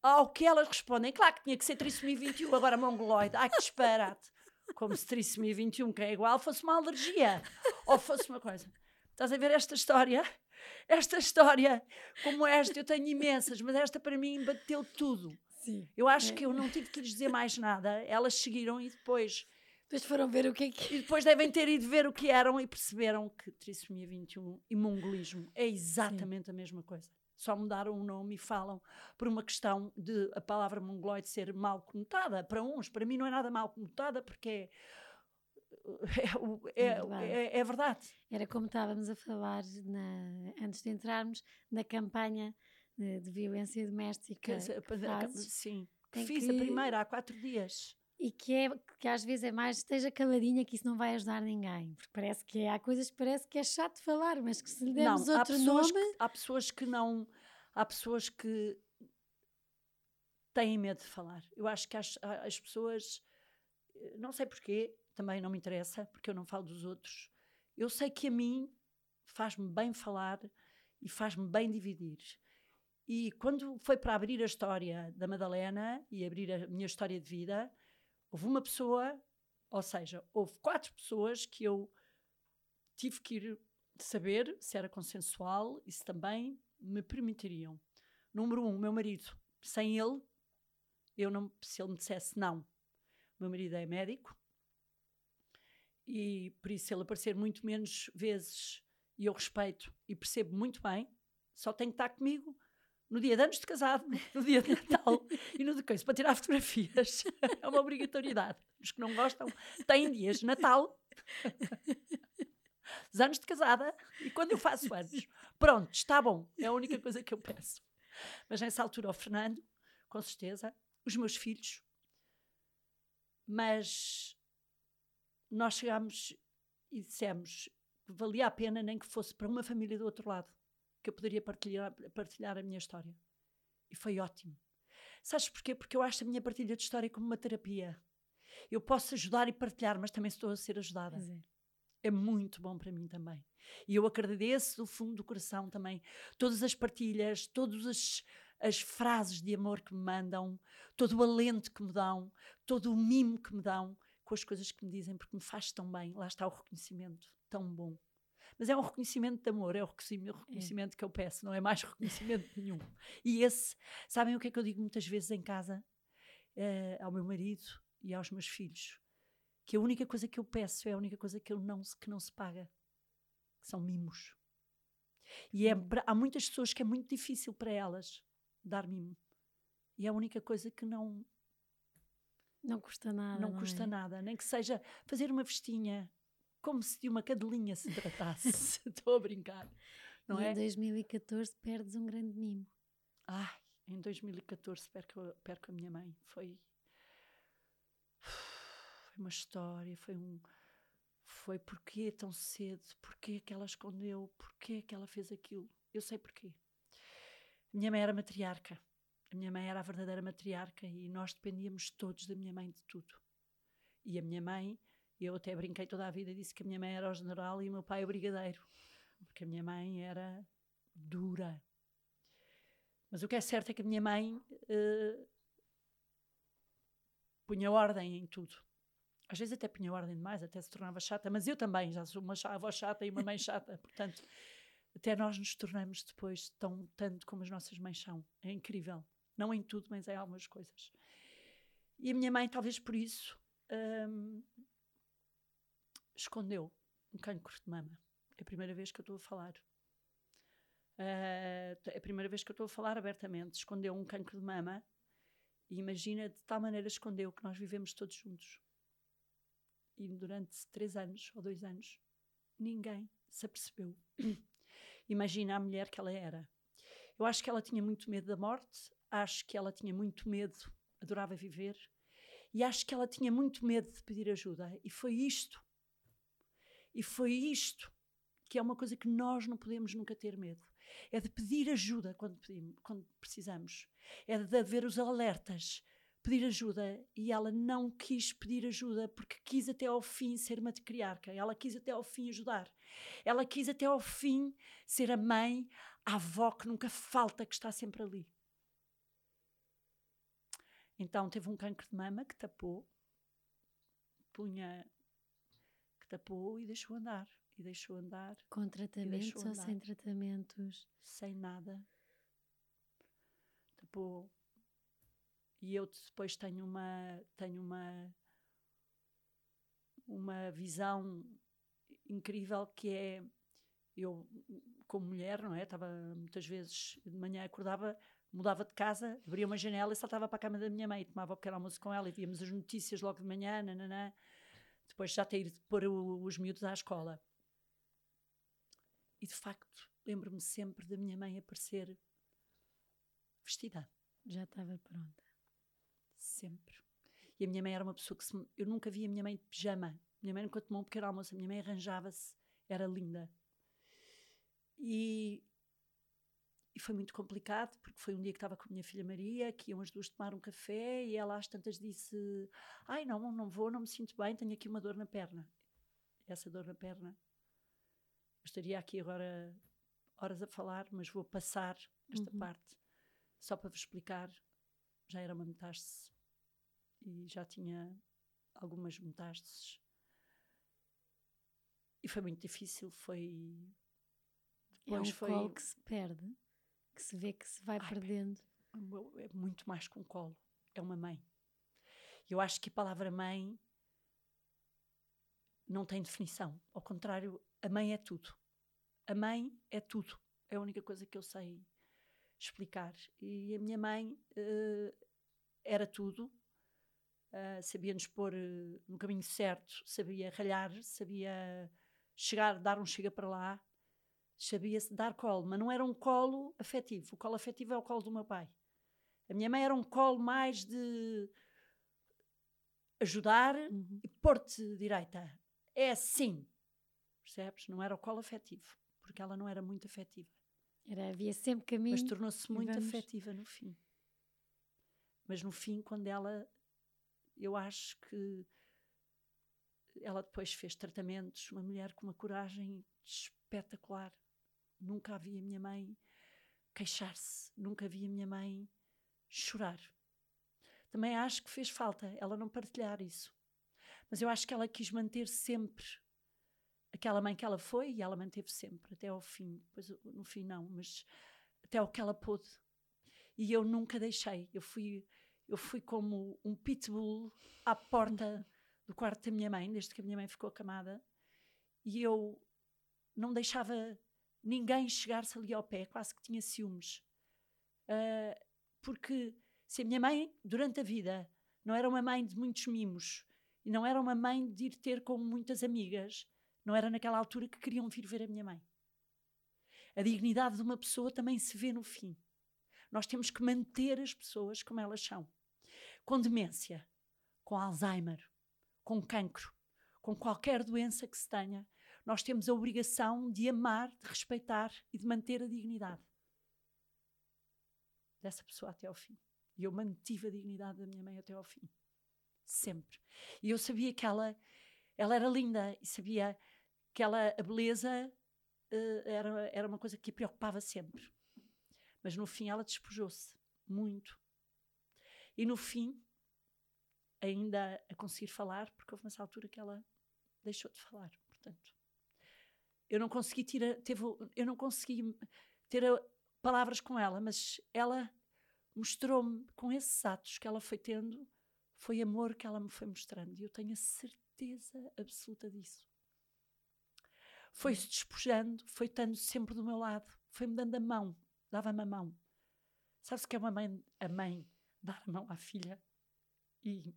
Speaker 2: Ao que elas respondem, claro que tinha que ser trissomia 21, agora mongoloide. Ai, que disparate. Como se trissomia 21, que é igual, fosse uma alergia. Ou fosse uma coisa. Estás a ver esta história? Esta história, como esta, eu tenho imensas, mas esta para mim bateu tudo.
Speaker 1: Sim.
Speaker 2: Eu acho
Speaker 1: É.
Speaker 2: que eu não tive que lhes dizer mais nada. Elas seguiram e depois
Speaker 1: Depois foram ver o que é que.
Speaker 2: e depois devem ter ido ver o que eram e perceberam que trissomia 21 e mongolismo é exatamente a mesma coisa. Só mudaram o nome e falam por uma questão de a palavra mongoloide ser mal conotada para uns. Para mim não é nada mal conotada porque é, é, é-
Speaker 1: É verdade.
Speaker 2: é- verdade.
Speaker 1: Era como estávamos a falar na- antes de entrarmos na campanha de, de violência doméstica.
Speaker 2: Que-
Speaker 1: que fazes,
Speaker 2: sim, que fiz a
Speaker 1: que-
Speaker 2: primeira há quatro dias.
Speaker 1: E que, é, que às vezes é mais esteja caladinha que isso não vai ajudar ninguém. Porque parece que é- há coisas que parece que é chato falar, mas que se lhe dermos
Speaker 2: não, há
Speaker 1: outro
Speaker 2: pessoas,
Speaker 1: nome.
Speaker 2: que, há pessoas que não. Há pessoas que têm medo de falar. Eu acho que as, as pessoas. eh, Não sei porquê, também não me interessa, porque eu não falo dos outros. Eu sei que a mim faz-me bem falar e faz-me bem dividir. E quando foi para abrir a história da Madalena e abrir a minha história de vida, houve uma pessoa, ou seja, houve quatro pessoas que eu tive que ir saber se era consensual e se também me permitiriam. Número um, meu marido. Sem ele, eu não, se ele me dissesse não. Meu marido é médico e por isso ele aparecer muito menos vezes e eu respeito e percebo muito bem, só tem que estar comigo no dia de anos de casado, no dia de Natal e no de coisa, para tirar fotografias. É uma obrigatoriedade. Os que não gostam têm dias de Natal, os anos de casada e quando eu faço anos. Pronto, está bom. É a única coisa que eu peço. Mas nessa altura, o Fernando, com certeza, os meus filhos. Mas nós chegámos e dissemos que valia a pena nem que fosse para uma família do outro lado que eu poderia partilhar, partilhar a minha história. E foi ótimo. Sabes porquê? Porque eu acho a minha partilha de história como uma terapia. Eu posso ajudar e partilhar, mas também estou a ser ajudada.
Speaker 1: É.
Speaker 2: é muito bom para mim também. E eu agradeço do fundo do coração também todas as partilhas, todas as, as frases de amor que me mandam, todo o alento que me dão, todo o mimo que me dão, com as coisas que me dizem, porque me faz tão bem. Lá está o reconhecimento, tão bom. Mas é um reconhecimento de amor, é o reconhecimento é. que eu peço, não é mais reconhecimento nenhum. E esse, sabem o que é que eu digo muitas vezes em casa? Uh, ao meu marido e aos meus filhos que a única coisa que eu peço é a única coisa que, eu não, que não se paga, que são mimos. E é, há muitas pessoas que é muito difícil para elas dar mimo. E é a única coisa que não.
Speaker 1: Não custa nada.
Speaker 2: Não, não custa
Speaker 1: é?
Speaker 2: nada. Nem que seja fazer uma vestinha, como se de uma cadelinha se tratasse. Estou a brincar. Não
Speaker 1: e
Speaker 2: é?
Speaker 1: em 2014 perdes um grande mimo.
Speaker 2: Ai, em 2014 perco, perco a minha mãe. Foi foi uma história, foi um. Foi porquê tão cedo, porquê que ela escondeu, porquê que ela fez aquilo. Eu sei porquê. A minha mãe era matriarca. A minha mãe era a verdadeira matriarca e nós dependíamos todos da minha mãe de tudo. E a minha mãe, eu até brinquei toda a vida, disse que a minha mãe era o general e o meu pai o brigadeiro. Porque a minha mãe era dura. Mas o que é certo é que a minha mãe uh, punha ordem em tudo às vezes até punha ordem demais, até se tornava chata, mas eu também já sou uma avó chata e uma mãe chata, portanto, até nós nos tornamos depois tão tanto como as nossas mães são. É incrível. Não em tudo, mas em algumas coisas. E a minha mãe, talvez por isso, hum, escondeu um cancro de mama. É a primeira vez que eu estou a falar. Uh, é a primeira vez que eu estou a falar abertamente. Escondeu um cancro de mama e imagina de tal maneira escondeu que nós vivemos todos juntos e durante três anos ou dois anos ninguém se apercebeu. Imagina a mulher que ela era. Eu acho que ela tinha muito medo da morte, acho que ela tinha muito medo, adorava viver, e acho que ela tinha muito medo de pedir ajuda. E foi isto. E foi isto que é uma coisa que nós não podemos nunca ter medo. É de pedir ajuda quando, pedimos, quando precisamos. É de haver os alertas pedir ajuda e ela não quis pedir ajuda porque quis até ao fim ser matriarca, ela quis até ao fim ajudar, ela quis até ao fim ser a mãe, a avó que nunca falta, que está sempre ali. Então teve um cancro de mama que tapou, punha, tapou e deixou andar. E deixou andar.
Speaker 1: Com tratamentos ou sem tratamentos?
Speaker 2: Sem nada. Tapou e eu depois tenho uma tenho uma uma visão incrível que é eu como mulher não é estava muitas vezes de manhã acordava mudava de casa abria uma janela e saltava para a cama da minha mãe tomava o pequeno almoço com ela e víamos as notícias logo de manhã nananã. Depois já ter de pôr os miúdos à escola e de facto lembro-me sempre da minha mãe aparecer vestida
Speaker 1: já estava pronta
Speaker 2: Sempre. E a minha mãe era uma pessoa que se, eu nunca vi a minha mãe de pijama. Minha mãe nunca tomou um pequeno almoço. A minha mãe arranjava-se, era linda. E, e foi muito complicado, porque foi um dia que estava com a minha filha Maria, que iam as duas tomar um café, e ela às tantas disse: Ai, não, não vou, não me sinto bem, tenho aqui uma dor na perna. Essa dor na perna. Eu estaria aqui agora horas a falar, mas vou passar esta uhum. parte só para vos explicar. Já era uma metástase e já tinha algumas metástases. E foi muito difícil, foi...
Speaker 1: Depois é um foi... que se perde, que se vê que se vai Ai, perdendo.
Speaker 2: É muito mais que um colo, é uma mãe. Eu acho que a palavra mãe não tem definição. Ao contrário, a mãe é tudo. A mãe é tudo. É a única coisa que eu sei explicar. E a minha mãe uh, era tudo, uh, sabia-nos pôr uh, no caminho certo, sabia ralhar, sabia chegar, dar um chega para lá, sabia-se dar colo, mas não era um colo afetivo. O colo afetivo é o colo do meu pai. A minha mãe era um colo mais de ajudar uhum. e pôr-te direita. É assim, percebes? Não era o colo afetivo, porque ela não era muito afetiva.
Speaker 1: Era, havia sempre caminho.
Speaker 2: Mas tornou-se muito vamos... afetiva no fim. Mas no fim, quando ela eu acho que ela depois fez tratamentos, uma mulher com uma coragem espetacular. Nunca havia minha mãe queixar-se, nunca havia minha mãe chorar. Também acho que fez falta ela não partilhar isso. Mas eu acho que ela quis manter sempre aquela mãe que ela foi e ela manteve sempre até ao fim. Depois, no fim, não, mas até o que ela pôde. E eu nunca deixei. Eu fui, eu fui como um pitbull à porta do quarto da minha mãe, desde que a minha mãe ficou acamada. E eu não deixava ninguém chegar-se ali ao pé, quase que tinha ciúmes. Uh, porque se a minha mãe, durante a vida, não era uma mãe de muitos mimos e não era uma mãe de ir ter com muitas amigas, não era naquela altura que queriam vir ver a minha mãe. A dignidade de uma pessoa também se vê no fim. Nós temos que manter as pessoas como elas são. Com demência, com Alzheimer, com cancro, com qualquer doença que se tenha, nós temos a obrigação de amar, de respeitar e de manter a dignidade dessa pessoa até ao fim. E eu mantive a dignidade da minha mãe até ao fim. Sempre. E eu sabia que ela, ela era linda e sabia que ela, a beleza uh, era, era uma coisa que a preocupava sempre. Mas no fim ela despojou-se muito. E no fim, ainda a conseguir falar, porque houve uma altura que ela deixou de falar. Portanto, eu não consegui tirar, teve, eu não consegui ter palavras com ela, mas ela mostrou-me com esses atos que ela foi tendo, foi amor que ela me foi mostrando, e eu tenho a certeza absoluta disso. Foi-se despojando, foi estando sempre do meu lado, foi-me dando a mão, dava-me a mão. Sabe-se que é uma mãe, a mãe dar a mão à filha? E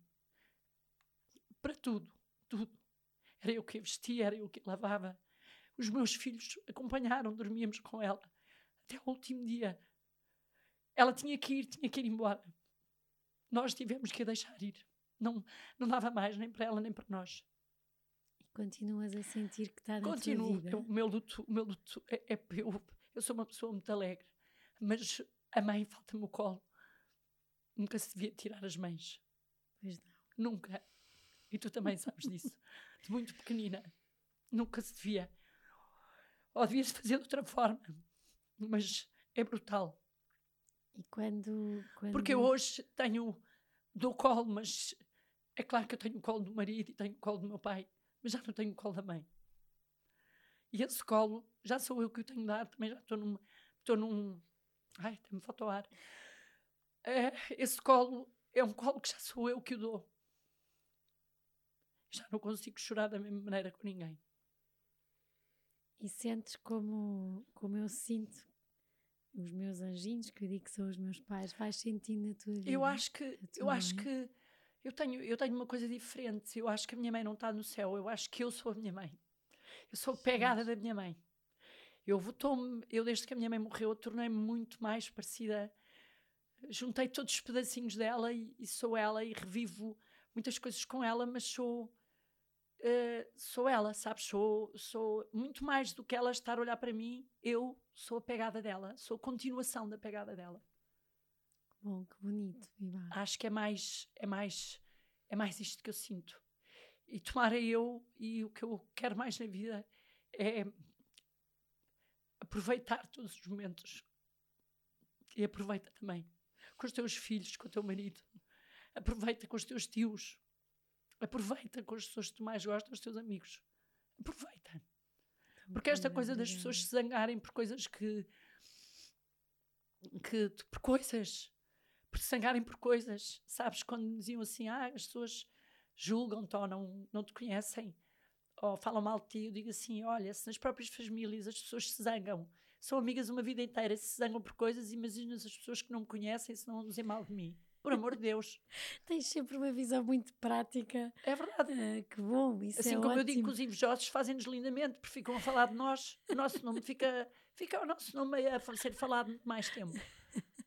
Speaker 2: para tudo, tudo. Era eu que vestia, era eu que lavava, os meus filhos acompanharam, dormíamos com ela até o último dia. Ela tinha que ir, tinha que ir embora. Nós tivemos que a deixar ir. Não, não dava mais, nem para ela, nem para nós.
Speaker 1: E continuas a sentir que está na
Speaker 2: Continuo.
Speaker 1: tua vida?
Speaker 2: Eu, o meu luto, o meu luto é, é eu, eu sou uma pessoa muito alegre, mas a mãe falta-me o colo. Nunca se devia tirar as mães.
Speaker 1: Pois não.
Speaker 2: Nunca. E tu também sabes disso. De muito pequenina. Nunca se devia. Ou devia-se fazer de outra forma. Mas é brutal.
Speaker 1: E quando, quando...
Speaker 2: Porque eu hoje tenho. dou colo, mas é claro que eu tenho o colo do marido e tenho o colo do meu pai, mas já não tenho o colo da mãe. E esse colo, já sou eu que o tenho de dar, também já estou num. Estou num. Ai, me falta o ar. É, esse colo é um colo que já sou eu que o dou. Já não consigo chorar da mesma maneira com ninguém.
Speaker 1: E sentes como, como eu sinto os meus anjinhos, que eu digo que são os meus pais, vais sentindo a tua vida?
Speaker 2: Eu acho que, eu mãe? acho que eu tenho, eu tenho uma coisa diferente. Eu acho que a minha mãe não está no céu, eu acho que eu sou a minha mãe. Eu sou pegada da minha mãe. Eu votou eu desde que a minha mãe morreu, eu tornei-me muito mais parecida. Juntei todos os pedacinhos dela e, e sou ela e revivo muitas coisas com ela, mas sou uh, sou ela, sabes? Sou, sou muito mais do que ela estar a olhar para mim, eu sou a pegada dela, sou a continuação da pegada dela.
Speaker 1: Bom, que bonito, Viva.
Speaker 2: Acho que é mais, é mais, é mais isto que eu sinto. E tomara eu, e o que eu quero mais na vida é aproveitar todos os momentos. E aproveita também com os teus filhos, com o teu marido. Aproveita com os teus tios. Aproveita com as pessoas que tu mais gostas, os teus amigos. Aproveita. Porque esta coisa das pessoas se zangarem por coisas que. que por coisas. Por se zangarem por coisas. Sabes? Quando diziam assim, ah, as pessoas julgam-te ou não, não te conhecem, ou falam mal de ti, eu digo assim: olha, se nas próprias famílias as pessoas se zangam, são amigas uma vida inteira, se zangam por coisas, imagina as pessoas que não me conhecem se não dizem mal de mim. Por amor de Deus.
Speaker 1: Tens sempre uma visão muito prática.
Speaker 2: É verdade.
Speaker 1: Ah, que bom, isso
Speaker 2: assim
Speaker 1: é
Speaker 2: como
Speaker 1: ótimo.
Speaker 2: eu digo que os invejosos fazem-nos lindamente, porque ficam a falar de nós, o nosso nome fica, fica o nosso nome a ser falado muito mais tempo.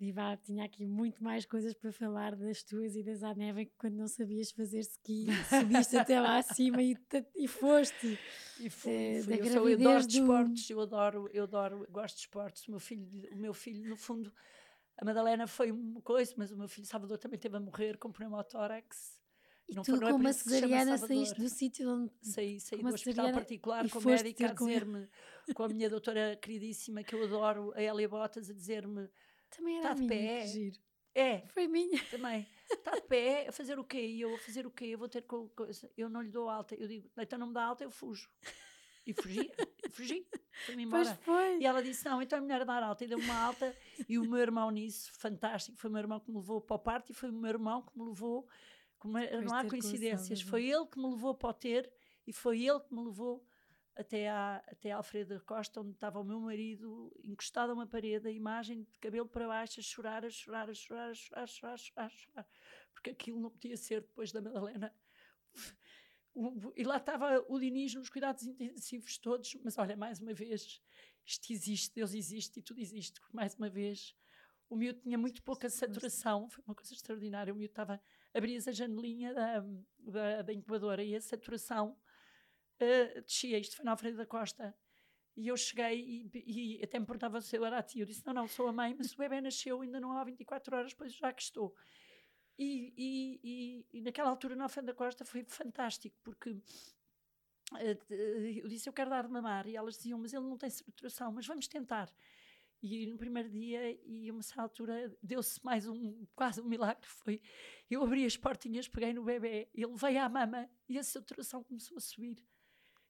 Speaker 1: Viva, tinha aqui muito mais coisas para falar das tuas idas à neve quando não sabias fazer ski, subiste até lá acima e, e foste.
Speaker 2: E fui, é, fui. Eu, sou, eu adoro do... esportes, eu adoro, eu adoro, gosto de esportes. O meu filho, o meu filho no fundo, a Madalena foi uma coisa, mas o meu filho Salvador também teve a morrer com pneumotórax.
Speaker 1: E
Speaker 2: Não
Speaker 1: tu,
Speaker 2: foi- não é
Speaker 1: com
Speaker 2: por
Speaker 1: uma cesariana, saíste do sítio onde.
Speaker 2: Saí, saí do hospital particular com a médica a
Speaker 1: ter com
Speaker 2: dizer-me, com a minha doutora queridíssima, que eu adoro, a Elia Botas, a dizer-me: Tá
Speaker 1: a
Speaker 2: de pé. É,
Speaker 1: Foi minha.
Speaker 2: também. Está de pé, a fazer o quê? E eu a fazer o quê? Eu vou ter co- coisa. Eu não lhe dou alta. Eu digo, então não me dá alta, eu fujo. E fugi, fugi, fui-me embora. E ela disse, não, então é melhor dar alta. E deu-me uma alta. E o meu irmão nisso, fantástico, foi o meu irmão que me levou para o parto e foi o meu irmão que me levou. como é- não há coincidências. Foi ele que me levou para o ter e foi ele que me levou até, à, até à Alfredo Costa, onde estava o meu marido encostado a uma parede, a imagem de cabelo para baixo, a chorar, a chorar, a chorar, a chorar, a chorar, a chorar, a chorar. Porque aquilo não podia ser depois da Madalena. O- E lá estava o Diniz nos cuidados intensivos todos, mas olha, mais uma vez, isto existe, Deus existe e tudo existe, mais uma vez o miúdo tinha muito pouca saturação, foi uma coisa extraordinária. O miúdo estava, abrias a janelinha da, da, da incubadora e a saturação eh, descia. Isto foi na Alfredo da Costa. E eu cheguei e, e até me perguntava se eu era a tia. Eu disse: Não, não, sou a mãe, mas o bebê nasceu, ainda não há 24 horas, pois já que estou. E, e, e, e naquela altura, na Alfredo da Costa, foi fantástico, porque eh, eu disse: Eu quero dar de mamar. E elas diziam: Mas ele não tem saturação, mas vamos tentar. E no primeiro dia, e a uma certa altura, deu-se mais um, quase um milagre. Foi, eu abri as portinhas, peguei no bebê, ele veio à mama e a saturação começou a subir.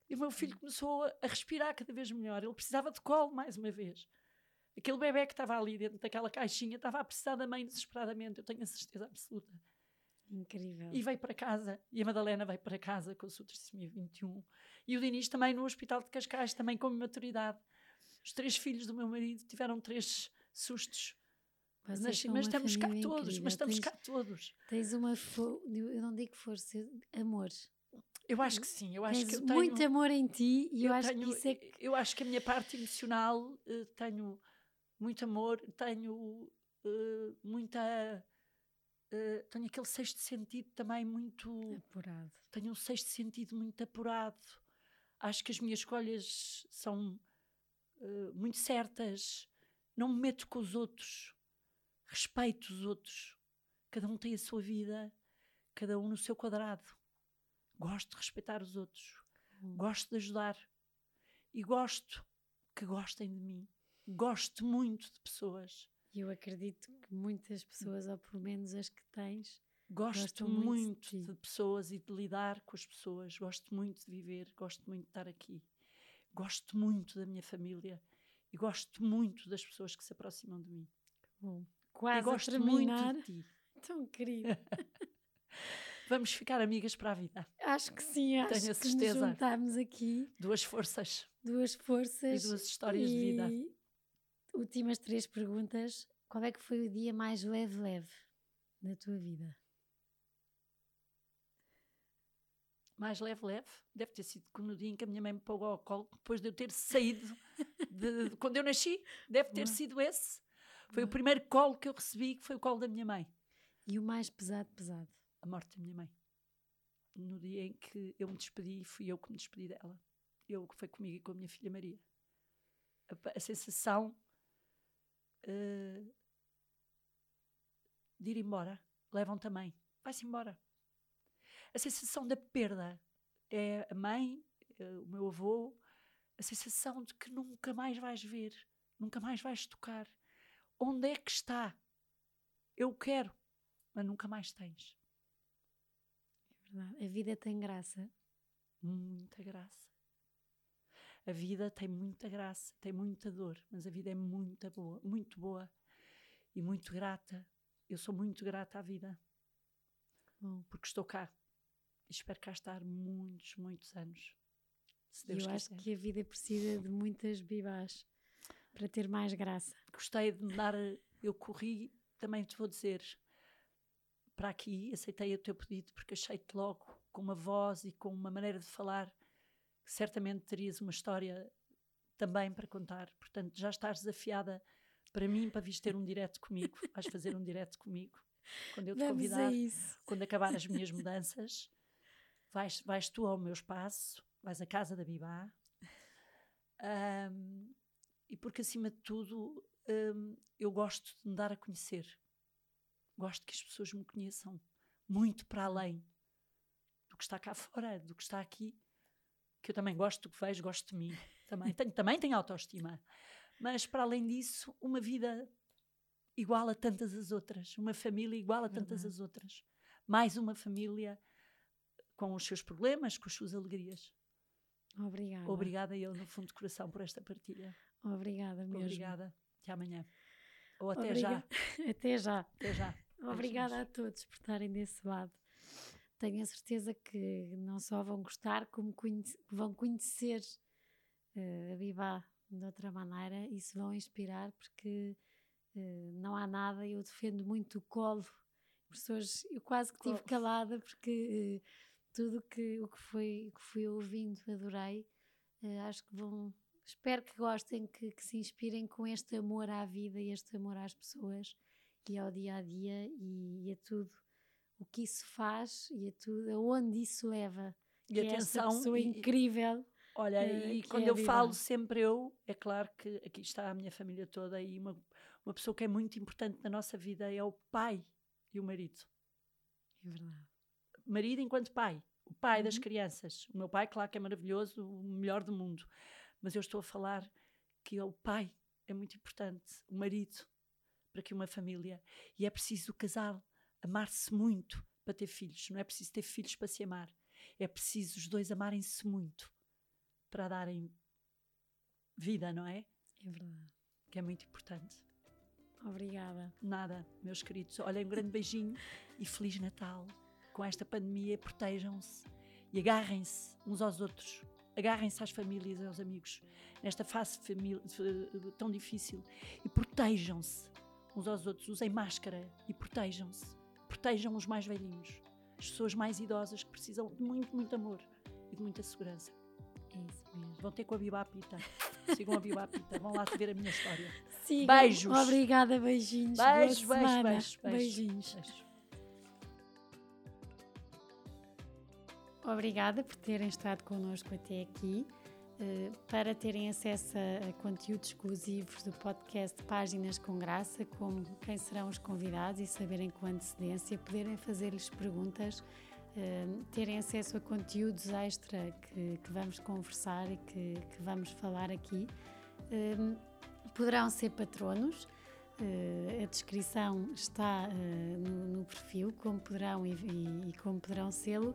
Speaker 2: E o meu filho começou a, a respirar cada vez melhor. Ele precisava de colo mais uma vez. Aquele bebê que estava ali dentro daquela caixinha estava a precisar da mãe desesperadamente, eu tenho a certeza absoluta.
Speaker 1: Incrível.
Speaker 2: E veio para casa, e a Madalena veio para casa com a sua trissomia 21. E o Dinis também no Hospital de Cascais, também com maturidade. Os três filhos do meu marido tiveram três sustos. Mas,
Speaker 1: são
Speaker 2: mas
Speaker 1: uma
Speaker 2: estamos cá
Speaker 1: família
Speaker 2: todos,
Speaker 1: incrível.
Speaker 2: mas estamos
Speaker 1: tens,
Speaker 2: cá todos.
Speaker 1: Tens uma. Eu não digo força, amor.
Speaker 2: Eu acho que sim, eu acho
Speaker 1: tens
Speaker 2: que eu tenho...
Speaker 1: muito amor em ti e eu, acho
Speaker 2: tenho-
Speaker 1: que isso é que.
Speaker 2: eu acho que a minha parte emocional eh, tenho muito amor, tenho eh, muita. eh, tenho aquele sexto sentido também muito.
Speaker 1: Apurado.
Speaker 2: Tenho um sexto sentido muito apurado. Acho que as minhas escolhas são eh, muito certas. Não me meto com os outros. Respeito os outros. Cada um tem a sua vida, cada um no seu quadrado. Gosto de respeitar os outros.
Speaker 1: Hum.
Speaker 2: Gosto de ajudar. E gosto que gostem de mim. Gosto muito de pessoas.
Speaker 1: E eu acredito que muitas pessoas, ou pelo menos as que tens,
Speaker 2: Gosto
Speaker 1: muito de
Speaker 2: muito
Speaker 1: ti.
Speaker 2: de, pessoas e de lidar com as pessoas. Gosto muito de viver. Gosto muito de estar aqui. Gosto muito da minha família. E gosto muito das pessoas que se aproximam de mim.
Speaker 1: bom,
Speaker 2: e
Speaker 1: quase a
Speaker 2: gosto
Speaker 1: terminar.
Speaker 2: muito de ti.
Speaker 1: Tão querido.
Speaker 2: Vamos ficar amigas para a vida.
Speaker 1: Acho que sim, acho
Speaker 2: Tenho a
Speaker 1: que nos
Speaker 2: certeza.
Speaker 1: juntámos aqui
Speaker 2: Duas forças
Speaker 1: duas forças
Speaker 2: e duas histórias de vida.
Speaker 1: Últimas três perguntas. Qual é que foi o dia mais leve-leve da tua vida?
Speaker 2: mais leve, leve, deve ter sido no dia em que a minha mãe me pagou ao colo, depois de eu ter saído, de, de- quando eu nasci, deve ter sido esse. Foi o primeiro colo que eu recebi, que foi o colo da minha mãe,
Speaker 1: E o mais pesado, pesado?
Speaker 2: a morte da minha mãe. No dia em que eu me despedi, fui eu que me despedi dela. Eu que foi comigo e com a minha filha Maria. A, a sensação eh, de ir embora, levam também, vai-se embora. A sensação da perda é a mãe, eh, o meu avô, a sensação de que nunca mais vais ver, nunca mais vais tocar. Onde é que está? Eu quero, mas nunca mais tens.
Speaker 1: É verdade. A vida tem graça.
Speaker 2: Muita graça. A vida tem muita graça, tem muita dor, mas a vida é muito boa, muito boa e muito grata. Eu sou muito grata à vida
Speaker 1: Bom,
Speaker 2: porque estou cá e espero cá estar muitos, muitos anos. Se Deus
Speaker 1: eu acho
Speaker 2: quiser.
Speaker 1: que a vida precisa de muitas bibás para ter mais graça.
Speaker 2: Gostei de me dar. Eu corri, também te vou dizer, para aqui, aceitei o teu pedido porque achei-te logo com uma voz e com uma maneira de falar certamente terias uma história também para contar. Portanto, já estás desafiada para mim para vires ter um direto comigo. Vais fazer um direto comigo quando eu te
Speaker 1: Vamos
Speaker 2: convidar quando acabar as minhas mudanças, vais, vais tu ao meu espaço, vais à casa da Bibá. Ahm, e porque, acima de tudo, ahm, eu gosto de me dar a conhecer. Gosto que as pessoas me conheçam muito para além que está cá fora, do que está aqui, que eu também gosto do que vejo, gosto de mim. Também tenho, também tenho autoestima. Mas, para além disso, uma vida igual a tantas as outras, uma família igual a tantas as outras. Mais uma família com os seus problemas, com as suas alegrias.
Speaker 1: Obrigada.
Speaker 2: Obrigada eu, no fundo do coração, por esta partilha.
Speaker 1: Obrigada mesmo.
Speaker 2: Obrigada. Até amanhã. Ou até
Speaker 1: Obriga-
Speaker 2: já.
Speaker 1: Até já.
Speaker 2: Até já.
Speaker 1: Obrigada a todos por estarem desse lado. Tenho a certeza que não só vão gostar, como conhece- vão conhecer eh, a Bibá de outra maneira e se vão inspirar, porque eh, não há nada. Eu defendo muito o colo. Pessoas, eu quase que estive
Speaker 2: Colo.
Speaker 1: calada, porque eh, tudo que, o que, foi, que fui ouvindo adorei. Acho que vão. Espero que gostem, que, que se inspirem com este amor à vida e este amor às pessoas e ao dia a dia e, e a tudo o que isso faz e a tudo, aonde isso leva.
Speaker 2: E
Speaker 1: que é
Speaker 2: atenção,
Speaker 1: pessoa
Speaker 2: e-
Speaker 1: incrível.
Speaker 2: Olha,
Speaker 1: eh,
Speaker 2: e quando
Speaker 1: é
Speaker 2: eu falo sempre eu, é claro que aqui está a minha família toda e uma, uma pessoa que é muito importante na nossa vida é o pai e o marido.
Speaker 1: É verdade.
Speaker 2: Marido enquanto pai, o pai das
Speaker 1: Uhum.
Speaker 2: crianças. O meu pai, claro que é maravilhoso, o melhor do mundo. Mas eu estou a falar que o pai é muito importante, o marido, para que uma família. E é preciso o casal amar-se muito para ter filhos. Não é preciso ter filhos para se amar. É preciso os dois amarem-se muito para darem vida, não é?
Speaker 1: É verdade.
Speaker 2: Que é muito importante.
Speaker 1: Obrigada.
Speaker 2: Nada, meus queridos. Olhem, um grande beijinho e Feliz Natal. Com esta pandemia, protejam-se e agarrem-se uns aos outros. Agarrem-se às famílias e aos amigos nesta fase tão difícil e protejam-se uns aos outros. Usem máscara e protejam-se. Protejam os mais velhinhos, as pessoas mais idosas que precisam de muito, muito amor e de muita segurança.
Speaker 1: É isso mesmo.
Speaker 2: Vão ter com a Biba Pita. Sigam a Biba Pita. Vão lá ver a minha história.
Speaker 1: Sigam.
Speaker 2: Beijos.
Speaker 1: Obrigada, beijinhos.
Speaker 2: Beijos, beijos, beijos.
Speaker 1: Beijinhos.
Speaker 2: Beijos.
Speaker 1: Obrigada por terem estado connosco até aqui. Eh, para terem acesso a, conteúdos exclusivos do podcast Páginas com Graça, como quem serão os convidados e saberem com antecedência, poderem fazer-lhes perguntas, eh, terem acesso a conteúdos extra que, que vamos conversar e que, que vamos falar aqui. Eh, poderão ser patronos. A descrição está no, perfil, como poderão e como poderão sê-lo,